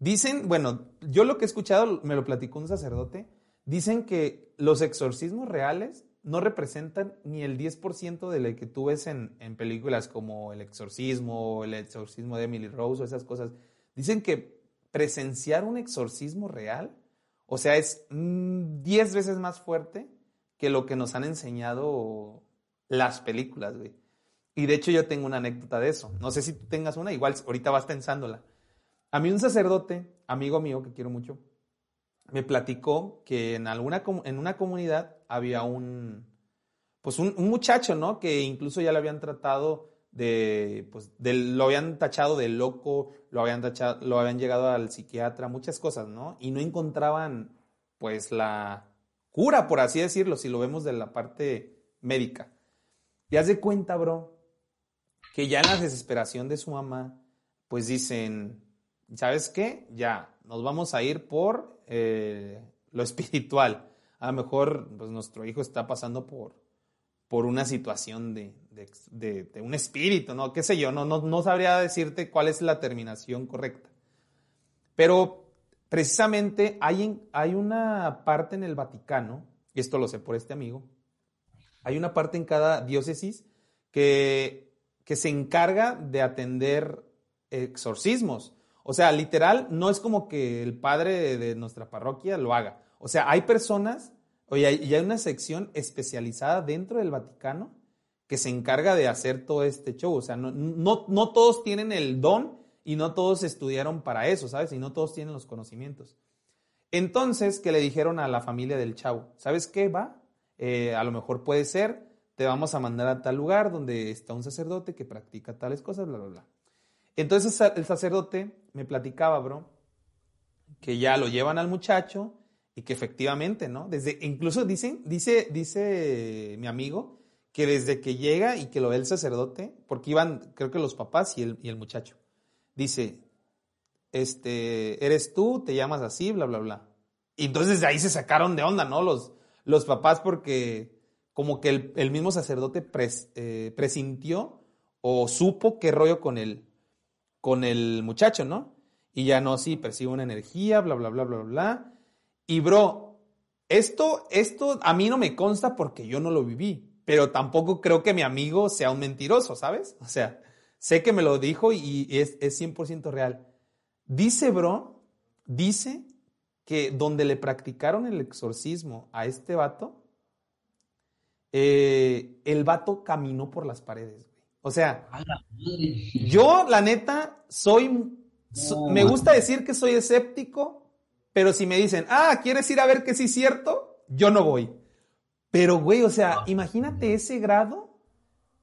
Dicen, bueno, yo lo que he escuchado, me lo platicó un sacerdote, dicen que los exorcismos reales no representan ni el 10% de lo que tú ves en, películas como El Exorcismo o El Exorcismo de Emily Rose o esas cosas. Dicen que presenciar un exorcismo real o sea, es 10 mm, veces más fuerte que lo que nos han enseñado las películas, güey. Y de hecho yo tengo una anécdota de eso. No sé si tú tengas una, igual ahorita vas pensándola. A mí un sacerdote, amigo mío que quiero mucho, me platicó que en, alguna, en una comunidad había un, pues un, muchacho, ¿no? Que incluso ya lo habían tratado de, pues, lo habían tachado de loco, lo habían tachado, lo habían llegado al psiquiatra, muchas cosas, ¿no? Y no encontraban, pues, la cura, por así decirlo, si lo vemos de la parte médica. Y haz de cuenta, bro, que ya en la desesperación de su mamá, pues dicen, ¿sabes qué? Ya, nos vamos a ir por eh, lo [LAUGHS] espiritual. A lo mejor, pues, nuestro hijo está pasando por, por una situación de, un espíritu, ¿no? ¿Qué sé yo? No, no, no sabría decirte cuál es la terminación correcta. Pero precisamente hay, hay una parte en el Vaticano, y esto lo sé por este amigo, hay una parte en cada diócesis que, que se encarga de atender exorcismos. O sea, literal, no es como que el padre de nuestra parroquia lo haga. O sea, hay personas y hay una sección especializada dentro del Vaticano que se encarga de hacer todo este show. O sea, no, no, no todos tienen el don y no todos estudiaron para eso, ¿sabes? Y no todos tienen los conocimientos. Entonces, que le dijeron a la familia del chavo, ¿sabes qué? Va, eh, a lo mejor puede ser, te vamos a mandar a tal lugar donde está un sacerdote que practica tales cosas, bla, bla, bla. Entonces el sacerdote me platicaba, bro, que ya lo llevan al muchacho y que efectivamente, ¿no? Desde, incluso dicen, dice, dice mi amigo, que desde que llega y que lo ve el sacerdote, porque iban, creo que los papás y el, y el muchacho, dice, este, eres tú, te llamas así, bla, bla, bla. Y entonces de ahí se sacaron de onda, ¿no? Los, los papás porque como que el, mismo sacerdote eh, presintió o supo qué rollo con el, con el muchacho, ¿no? Y ya no, sí, percibe una energía, bla, bla, bla, bla, bla. Y bro, esto, esto a mí no me consta porque yo no lo viví, pero tampoco creo que mi amigo sea un mentiroso, ¿sabes? O sea, sé que me lo dijo y es, es 100% real. Dice, bro, dice que donde le practicaron el exorcismo a este vato, eh, el vato caminó por las paredes. O sea, yo la neta soy, me gusta decir que soy escéptico, pero si me dicen, ah, ¿quieres ir a ver que sí es cierto? Yo no voy. Pero, güey, o sea, imagínate ese grado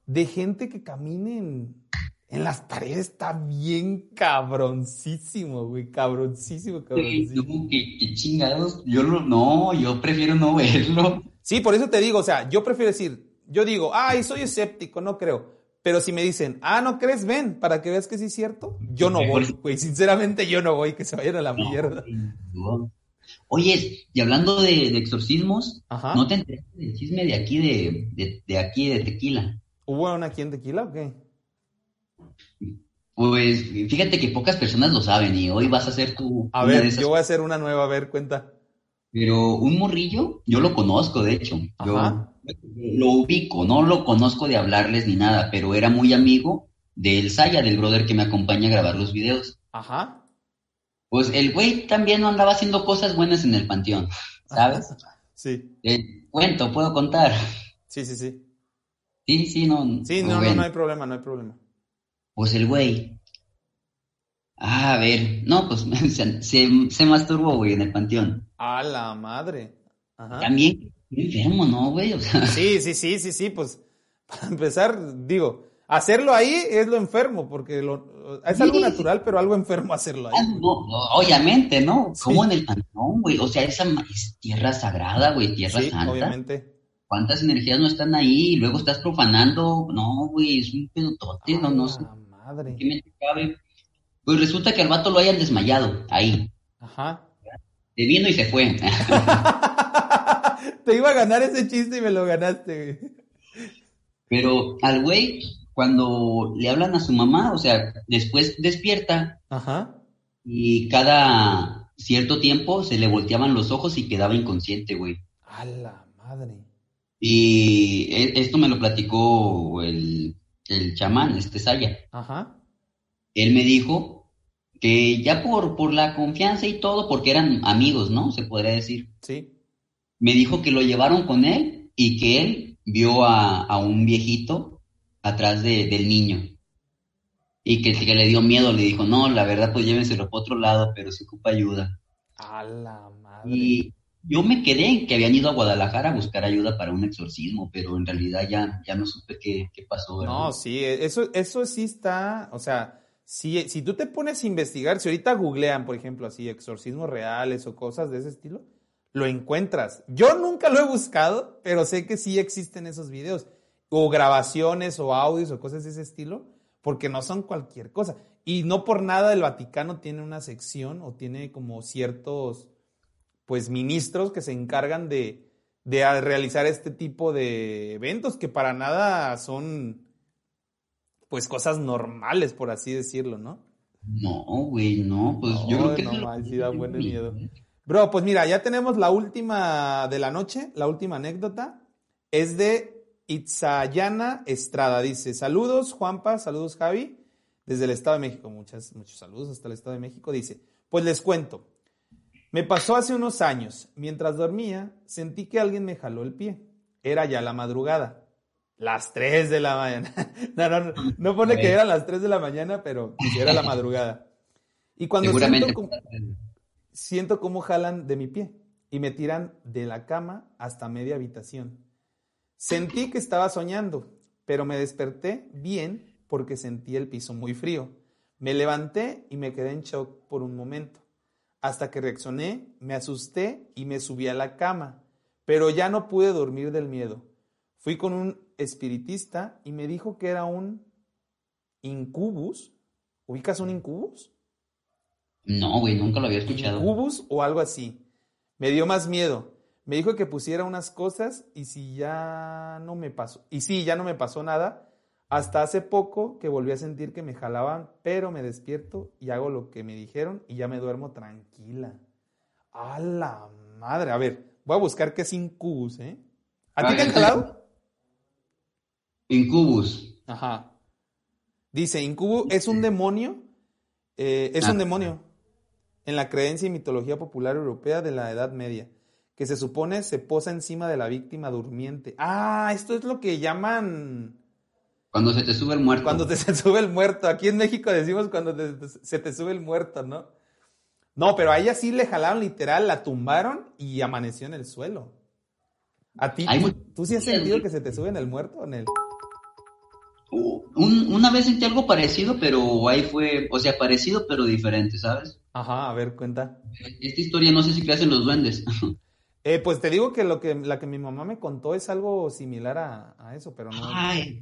de gente que camine en, en las paredes está bien cabroncísimo, güey, cabroncísimo, cabroncísimo. ¿Qué, chingados? Yo no, yo prefiero no verlo. Sí, por eso te digo, o sea, yo prefiero decir, yo digo, ay, soy escéptico, no creo. Pero si me dicen, ah, ¿no crees? Ven, para que veas que sí es cierto. Yo no voy, [LAUGHS] güey. Sinceramente, yo no voy, que se vayan a la mierda. Oye, y hablando de, exorcismos, ¿no te enteraste del chisme de aquí, de, de, aquí, de Tequila? ¿Hubo una aquí en Tequila o qué? Pues fíjate que pocas personas lo saben y hoy vas a hacer tu... A ver, yo voy a hacer una nueva, a ver, cuenta. Pero un morrillo, yo lo conozco, de hecho. Yo lo ubico, no lo conozco de hablarles ni nada, pero era muy amigo del Saya, del brother que me acompaña a grabar los videos. Ajá. Pues el güey también no andaba haciendo cosas buenas en el panteón, ¿sabes? [LAUGHS] sí. cuento, puedo contar. Sí, sí, sí. Sí, sí, no. Sí, no, no, no hay problema, no hay problema. Pues el güey. Ah, a ver, no, pues [LAUGHS] se, se, masturbó, güey, en el panteón. A la madre. Ajá. También enfermo, ¿no, güey? O sea... Sí, sí, sí, sí, sí, pues [LAUGHS] para empezar, digo, hacerlo ahí es lo enfermo, porque lo, es algo natural, pero algo enfermo hacerlo ahí. Ah, no, obviamente, ¿no? ¿Cómo en el panteón, güey? O sea, esa es tierra sagrada, güey, tierra sí, santa. obviamente. ¿Cuántas energías no están ahí? Y luego estás profanando. No, güey, es un pedotote, no, no sé. Madre. ¿Qué me cabe? Pues resulta que al vato lo hayan desmayado ahí. Ajá. Se vino y se fue. [LAUGHS] Te iba a ganar ese chiste y me lo ganaste, güey. Pero al güey, cuando le hablan a su mamá, o sea, después despierta. Ajá. Y cada cierto tiempo se le volteaban los ojos y quedaba inconsciente, güey. A la madre. Y e, esto me lo platicó el, el chamán, este Saya. Ajá. Él me dijo que ya por, por la confianza y todo, porque eran amigos, ¿no? Se podría decir. Sí. Me dijo que lo llevaron con él y que él vio a, un viejito atrás de, del niño. Y que, que, le dio miedo, le dijo, no, la verdad, pues llévenselo para otro lado, pero se ocupa ayuda. A la madre. Y yo me quedé en que habían ido a Guadalajara a buscar ayuda para un exorcismo, pero en realidad ya, ya no supe qué, pasó. No, sí, eso, eso sí está, o sea, si, si tú te pones a investigar, si ahorita googlean, por ejemplo, así, exorcismos reales o cosas de ese estilo, lo encuentras. Yo nunca lo he buscado, pero sé que sí existen esos videos, o grabaciones, o audios, o cosas de ese estilo, porque no son cualquier cosa. Y no por nada el Vaticano tiene una sección o tiene como ciertos pues ministros que se encargan de, realizar este tipo de eventos que para nada son pues cosas normales, por así decirlo, ¿no? No, güey, no, pues yo creo que no. sí da buen miedo. Bro, pues mira, ya tenemos la última de la noche, la última anécdota. Es de Itzayana Estrada. Dice, saludos Juanpa, saludos Javi, desde el Estado de México. Muchas, muchos saludos hasta el Estado de México. Dice, pues les cuento, Me pasó hace unos años. Mientras dormía, sentí que alguien me jaló el pie. Era ya la madrugada. Las 3 de la mañana. [LAUGHS] No, no, no, pone que eran las 3 de la mañana, pero era la madrugada. Y cuando siento como, siento cómo jalan de mi pie y me tiran de la cama hasta media habitación. Sentí que estaba soñando, pero me desperté bien porque sentí el piso muy frío. Me levanté y me quedé en shock por un momento. Hasta que reaccioné, me asusté y me subí a la cama, pero ya no pude dormir del miedo. Fui con un espiritista y me dijo que era un incubus. ¿Ubicas un incubus? No, güey, nunca lo había escuchado. Incubus o algo así. Me dio más miedo. Me dijo que pusiera unas cosas y si ya no me pasó. Y sí, ya no me pasó nada. Hasta hace poco que volví a sentir que me jalaban, pero me despierto y hago lo que me dijeron y ya me duermo tranquila. A la madre. A ver, voy a buscar qué es incubus, ¿eh? ¿A ti te han jalado? Incubus. Ajá. Dice, Incubus es un demonio, eh, es un ah. demonio en la creencia y mitología popular europea de la Edad Media, que se supone se posa encima de la víctima durmiente. Ah, esto es lo que llaman... Cuando se te sube el muerto. Cuando te se sube el muerto. Aquí en México decimos cuando se te sube el muerto, ¿no? No, pero a ella sí le jalaron literal, la tumbaron y amaneció en el suelo. ¿A ti? ¿Tú, sí has sentido que se te sube en el muerto en el...? una vez sentí algo parecido, pero ahí fue, o sea, parecido pero diferente, ¿sabes? Ajá, a ver, cuenta. Esta historia no sé si creas en los duendes. [LAUGHS] Eh, pues te digo que lo que la que mi mamá me contó es algo similar a, eso, pero no.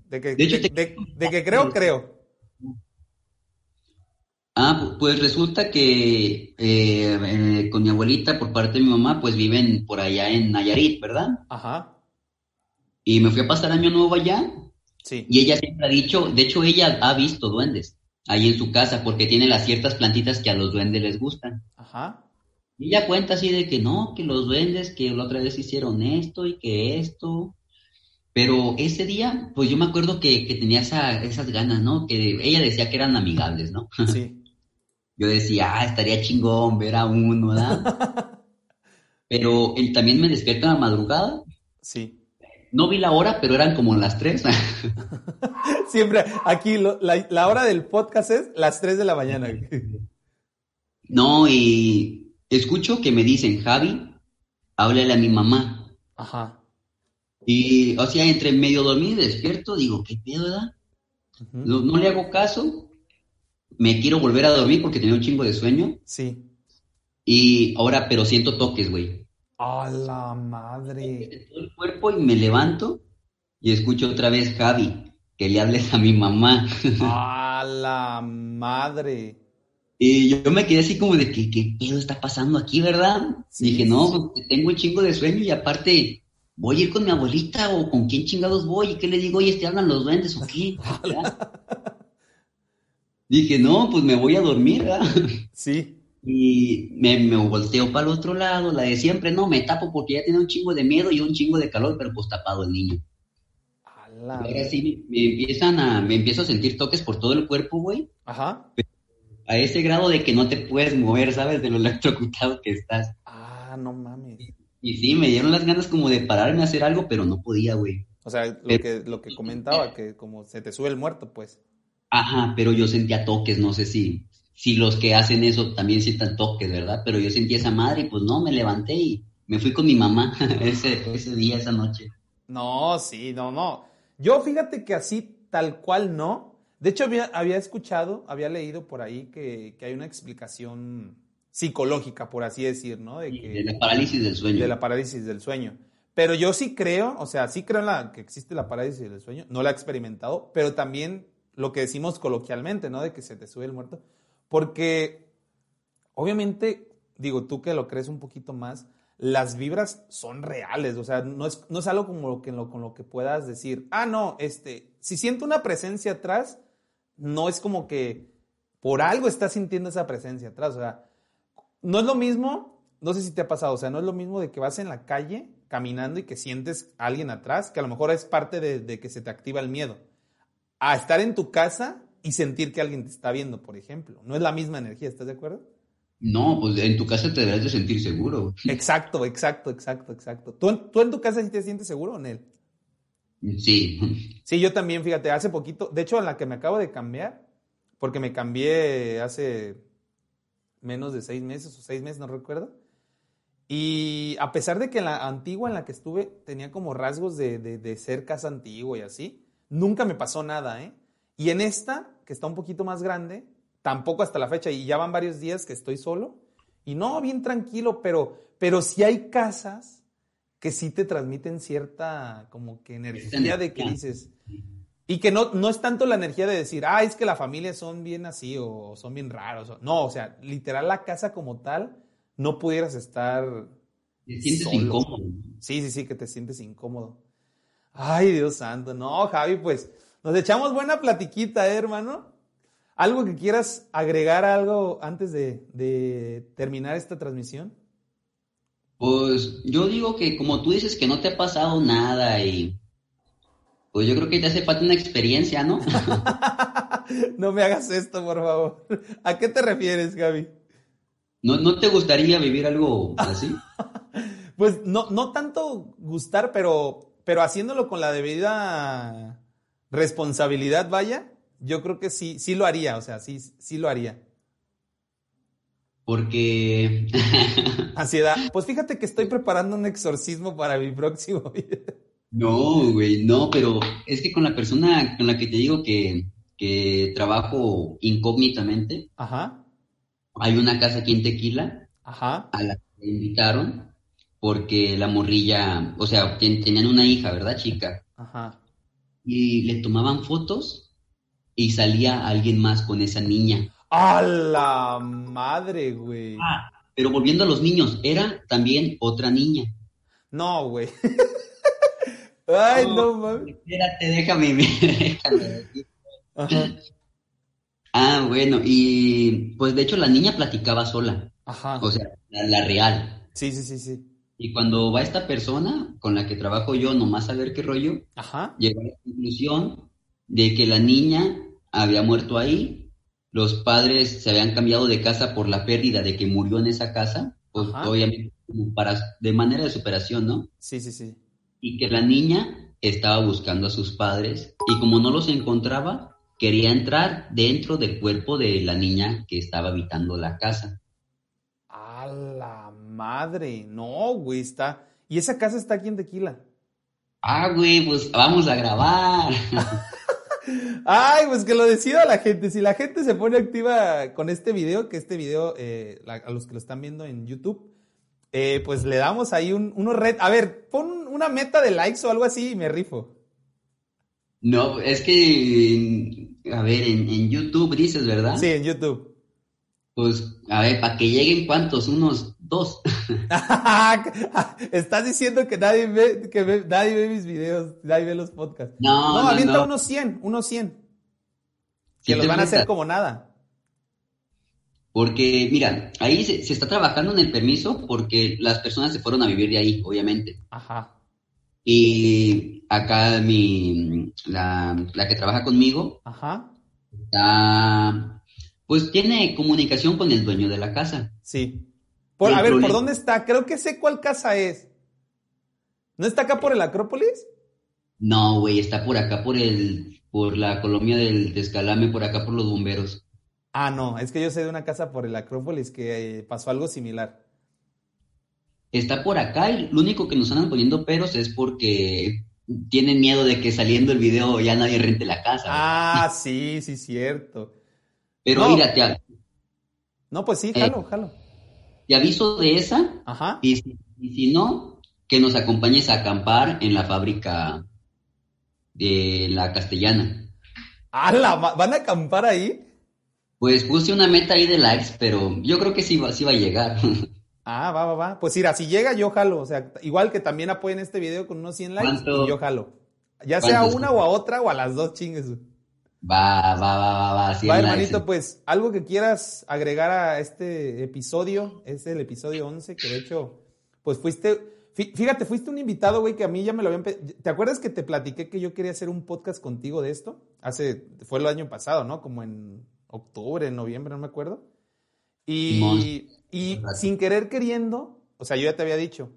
de, que, de, que creo, creo. Ah, pues resulta que eh, eh, con mi abuelita por parte de mi mamá, pues viven por allá en Nayarit, ¿verdad? Ajá. Y me fui a pasar año nuevo allá y ella siempre ha dicho, de hecho ella ha visto duendes ahí en su casa porque tiene las ciertas plantitas que a los duendes les gustan. Ajá. Y ella cuenta así de que no, que los duendes, que la otra vez hicieron esto y que esto. Pero ese día, pues yo me acuerdo que, tenía esas ganas, ¿no? Que ella decía que eran amigables, ¿no? [LAUGHS] Sí. yo decía, ah, estaría chingón ver a uno, ¿verdad? [LAUGHS] Pero él también me despierta a la madrugada. Sí. No vi la hora, pero eran como las tres. [LAUGHS] Siempre, aquí la, hora del podcast es las tres de la mañana. no, y escucho que me dicen, Javi, háblale a mi mamá. Ajá. Y, o sea, entre medio dormido y despierto, digo, ¿qué pedo, verdad? no, le hago caso. Me quiero volver a dormir porque tenía un chingo de sueño. Sí. Y ahora, pero siento toques, güey. A la madre. Todo el cuerpo y me levanto y escucho otra vez, Javi, que le hables a mi mamá. A [LAUGHS] la madre. Y yo me quedé así como de que, ¿qué pedo está pasando aquí, verdad? Dije, no, pues, tengo un chingo de sueño y aparte, ¿voy a ir con mi abuelita o con quién chingados voy? ¿Y qué le digo? Oye, ¿te hablan los duendes o qué? [LAUGHS] Dije, no, pues me voy a dormir, ¿verdad? Sí. Y me, me volteo para el otro lado, la de siempre, no, me tapo porque ya tiene un chingo de miedo y un chingo de calor, pero pues tapado el niño. Ahora sí me, empiezan a, me empiezo a sentir toques por todo el cuerpo, güey. Ajá. A ese grado de que no te puedes mover, ¿sabes? De lo electrocutado que estás. Ah, no mames. Y, sí, me dieron las ganas como de pararme a hacer algo, pero no podía, güey. O sea, lo, que, lo que comentaba, que como se te sube el muerto, pues. Ajá, pero yo sentía toques, no sé si si los que hacen eso también sientan toques, ¿verdad? Pero yo sentí esa madre y pues no, me levanté y me fui con mi mamá [LAUGHS] ese, ese día, esa noche. No, sí, no, no. Yo fíjate que así tal cual no. De hecho, había, había escuchado, había leído por ahí que, que, hay una explicación psicológica, por así decir, ¿no? De, que, de la parálisis del sueño. De la parálisis del sueño. Pero yo sí creo, o sea, sí creo en la, que existe la parálisis del sueño, no la he experimentado, pero también lo que decimos coloquialmente, ¿no? De que se te sube el muerto. Porque, obviamente, digo, tú que lo crees un poquito más, las vibras son reales, o sea, no es, no es algo como lo que, con lo que puedas decir, ah, no, este, si siento una presencia atrás, no es como que por algo estás sintiendo esa presencia atrás, o sea, no es lo mismo, no sé si te ha pasado, o sea, no es lo mismo de que vas en la calle caminando y que sientes alguien atrás, que a lo mejor es parte de que se te activa el miedo, a estar en tu casa y sentir que alguien te está viendo, por ejemplo. No es la misma energía, ¿estás de acuerdo? No, pues en tu casa te deberás de sentir seguro. [LAUGHS] Exacto, exacto, exacto, exacto. ¿Tú, en- tú en tu casa sí te sientes seguro, Nel? Sí. Sí, yo también, fíjate, hace poquito, de hecho, en la que me acabo de cambiar, porque me cambié hace menos de seis meses o seis meses, no recuerdo. Y a pesar de que en la antigua en la que estuve tenía como rasgos de, de- de ser casa antigua y así, nunca me pasó nada, ¿eh? Y en esta, que está un poquito más grande, tampoco hasta la fecha, y ya van varios días que estoy solo, y no, bien tranquilo, pero, pero sí hay casas que sí te transmiten cierta como que energía de que dices, y que no, no es tanto la energía de decir, ah, es que la familia son bien así o son bien raros. o- No, o sea, literal la casa como tal, no pudieras estar... Te sientes Solo. incómodo. Sí, sí, sí, que te sientes incómodo. Ay, Dios santo. No, Javi, pues nos echamos buena platiquita, ¿eh, hermano. ¿Algo que quieras agregar algo antes de, de terminar esta transmisión? Pues yo digo que como tú dices que no te ha pasado nada y pues yo creo que te hace falta una experiencia, ¿no? [LAUGHS] no me hagas esto, por favor. ¿A qué te refieres, Javi? ¿No, no te gustaría vivir algo así? [LAUGHS] Pues no, no tanto gustar, pero, pero haciéndolo con la debida responsabilidad, vaya, yo creo que sí, sí lo haría, o sea, sí, sí lo haría. Porque [LAUGHS] Ansiedad. [LAUGHS] Pues fíjate que estoy preparando un exorcismo para mi próximo [LAUGHS] video. no, güey, no, pero es que con la persona con la que te digo que, que trabajo incógnitamente, Ajá, hay una casa aquí en Tequila ajá, a la que me invitaron porque la morrilla, o sea, ten- tenían una hija, ¿verdad, chica? ajá. Y le tomaban fotos y salía alguien más con esa niña. ¡A la madre, güey! Ah, pero volviendo a los niños, era también otra niña. No, güey. [LAUGHS] Ay, No. no mames. Espérate, déjame, [LAUGHS] déjame. Ajá, Ah, bueno, y pues de hecho la niña platicaba sola, ajá. o sea, la, la real. Sí, sí, sí, sí. Y cuando va esta persona con la que trabajo yo, nomás a ver qué rollo, Ajá. llegó a la conclusión de que la niña había muerto ahí, los padres se habían cambiado de casa por la pérdida de que murió en esa casa, pues Ajá. obviamente como para, de manera de superación, ¿no? Sí, sí, sí. y que la niña estaba buscando a sus padres y como no los encontraba, quería entrar dentro del cuerpo de la niña que estaba habitando la casa. ¡A la madre! No, güey, está. Y esa casa está aquí en Tequila. Ah, güey, pues vamos a grabar. [LAUGHS] Ay, pues que lo decida la gente. Si la gente se pone activa con este video, que este video, eh, la- a los que lo están viendo en YouTube, eh, pues le damos ahí un, unos red. A ver, pon una meta de likes o algo así y me rifo. No, es que, a ver, en, en YouTube dices, ¿verdad? Sí, en YouTube. Pues, a ver, para que lleguen cuántos, unos dos. [LAUGHS] Estás diciendo que nadie ve, que ve- nadie ve mis videos, nadie ve los podcasts. No, No, no, avienta no. unos 100, unos 100. Sí Que los van a hacer como nada. Porque, mira, ahí se, se está trabajando en el permiso porque las personas se fueron a vivir de ahí, obviamente. Ajá. Y acá mi, la, la que trabaja conmigo, Ajá. está, pues tiene comunicación con el dueño de la casa. Sí. Por, a ver, ¿por dónde está? Creo que sé cuál casa es. ¿No está acá por el Acrópolis? No, güey, está por acá, por el, por la colonia del Descalame, por acá por los bomberos. Ah, no, es que yo sé de una casa por el Acrópolis que eh, pasó algo similar. Está por acá y lo único que nos andan poniendo peros es porque tienen miedo de que saliendo el video ya nadie rente la casa. Ah, [LAUGHS] sí, sí, cierto. Pero no. mira, te, No, pues sí, Eh. jalo, jalo. Te aviso de esa Ajá. y si, y si no, que nos acompañes a acampar en la fábrica de la Castellana. Ah, la ma- ¿Van a acampar ahí? Pues puse una meta ahí de likes, pero yo creo que sí va, sí va a llegar. [LAUGHS] Ah, va, va, va. Pues mira, si llega, yo jalo. O sea, igual que también apoyen este video con unos 100 likes y yo jalo. Ya sea una o a otra o a las dos chingues. Va, va, va, va, va. 100 Va, hermanito, pues, algo que quieras agregar a este episodio, es el episodio 11, que de hecho, pues fuiste, fí- fíjate, fuiste un invitado, güey, que a mí ya me lo habían, ¿te acuerdas que te platiqué que yo quería hacer un podcast contigo de esto? Hace, fue el año pasado, ¿no? Como en octubre, en noviembre, no me acuerdo. Y, y sin querer queriendo, o sea, yo ya te había dicho,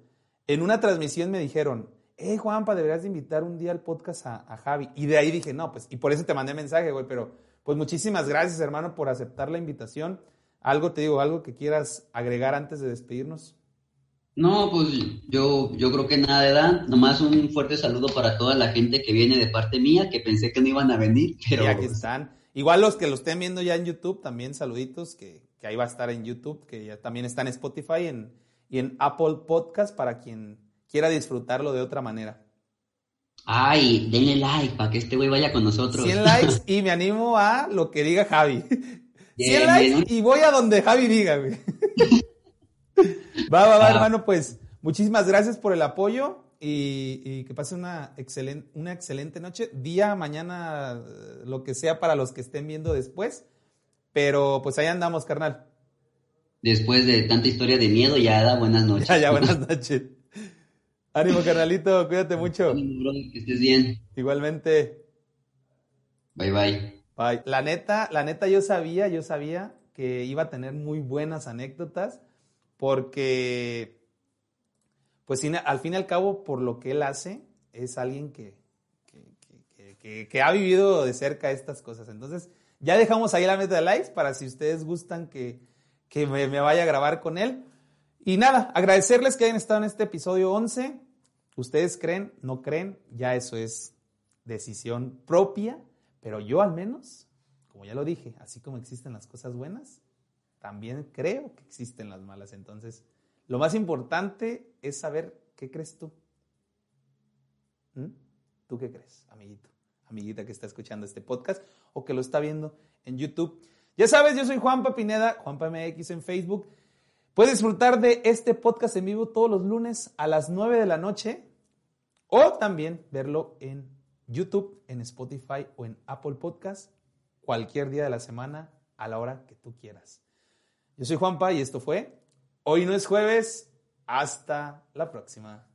en una transmisión me dijeron, hey Juanpa, deberías de invitar un día al podcast a, a Javi. Y de ahí dije, no, pues, y por eso te mandé mensaje, güey, pero pues muchísimas gracias, hermano, por aceptar la invitación. Algo te digo, algo que quieras agregar antes de despedirnos. No, pues yo, yo creo que nada de edad. Nomás un fuerte saludo para toda la gente que viene de parte mía, que pensé que no iban a venir, pero... Y aquí están. Igual los que lo estén viendo ya en YouTube, también saluditos, que, que ahí va a estar en YouTube, que ya también está en Spotify en, y en Apple Podcast para quien quiera disfrutarlo de otra manera. Ay, denle like para que este güey vaya con nosotros. 100 likes y me animo a lo que diga Javi. [LAUGHS] 100 likes y voy a donde Javi diga, güey. [LAUGHS] Va, va, va, ah. hermano, pues muchísimas gracias por el apoyo y, que pase una excelente, una excelente noche, día, mañana, lo que sea para los que estén viendo después. Pero pues ahí andamos, carnal. Después de tanta historia de miedo, ya da buenas noches. [LAUGHS] Ya, ya, buenas noches. Ánimo, carnalito, cuídate mucho. que estés bien. Igualmente. Bye, bye. Bye. La neta, la neta, yo sabía, yo sabía que iba a tener muy buenas anécdotas porque, pues al fin y al cabo, por lo que él hace, es alguien que, que, ha vivido de cerca estas cosas. Entonces, ya dejamos ahí la meta de likes para si ustedes gustan que, me, me, vaya a grabar con él. Y nada, agradecerles que hayan estado en este episodio 11. Ustedes creen, no creen, ya eso es decisión propia, pero yo al menos, como ya lo dije, así como existen las cosas buenas, también creo que existen las malas. Entonces, lo más importante es saber qué crees tú. ¿Mm? ¿Tú qué crees, amiguito? Amiguita que está escuchando este podcast o que lo está viendo en YouTube. Ya sabes, yo soy Juanpa Pineda, Juanpa MX en Facebook. Puedes disfrutar de este podcast en vivo todos los lunes a las 9 de la noche o también verlo en YouTube, en Spotify o en Apple Podcast cualquier día de la semana a la hora que tú quieras. Yo soy Juanpa y esto fue Hoy no es jueves. Hasta la próxima.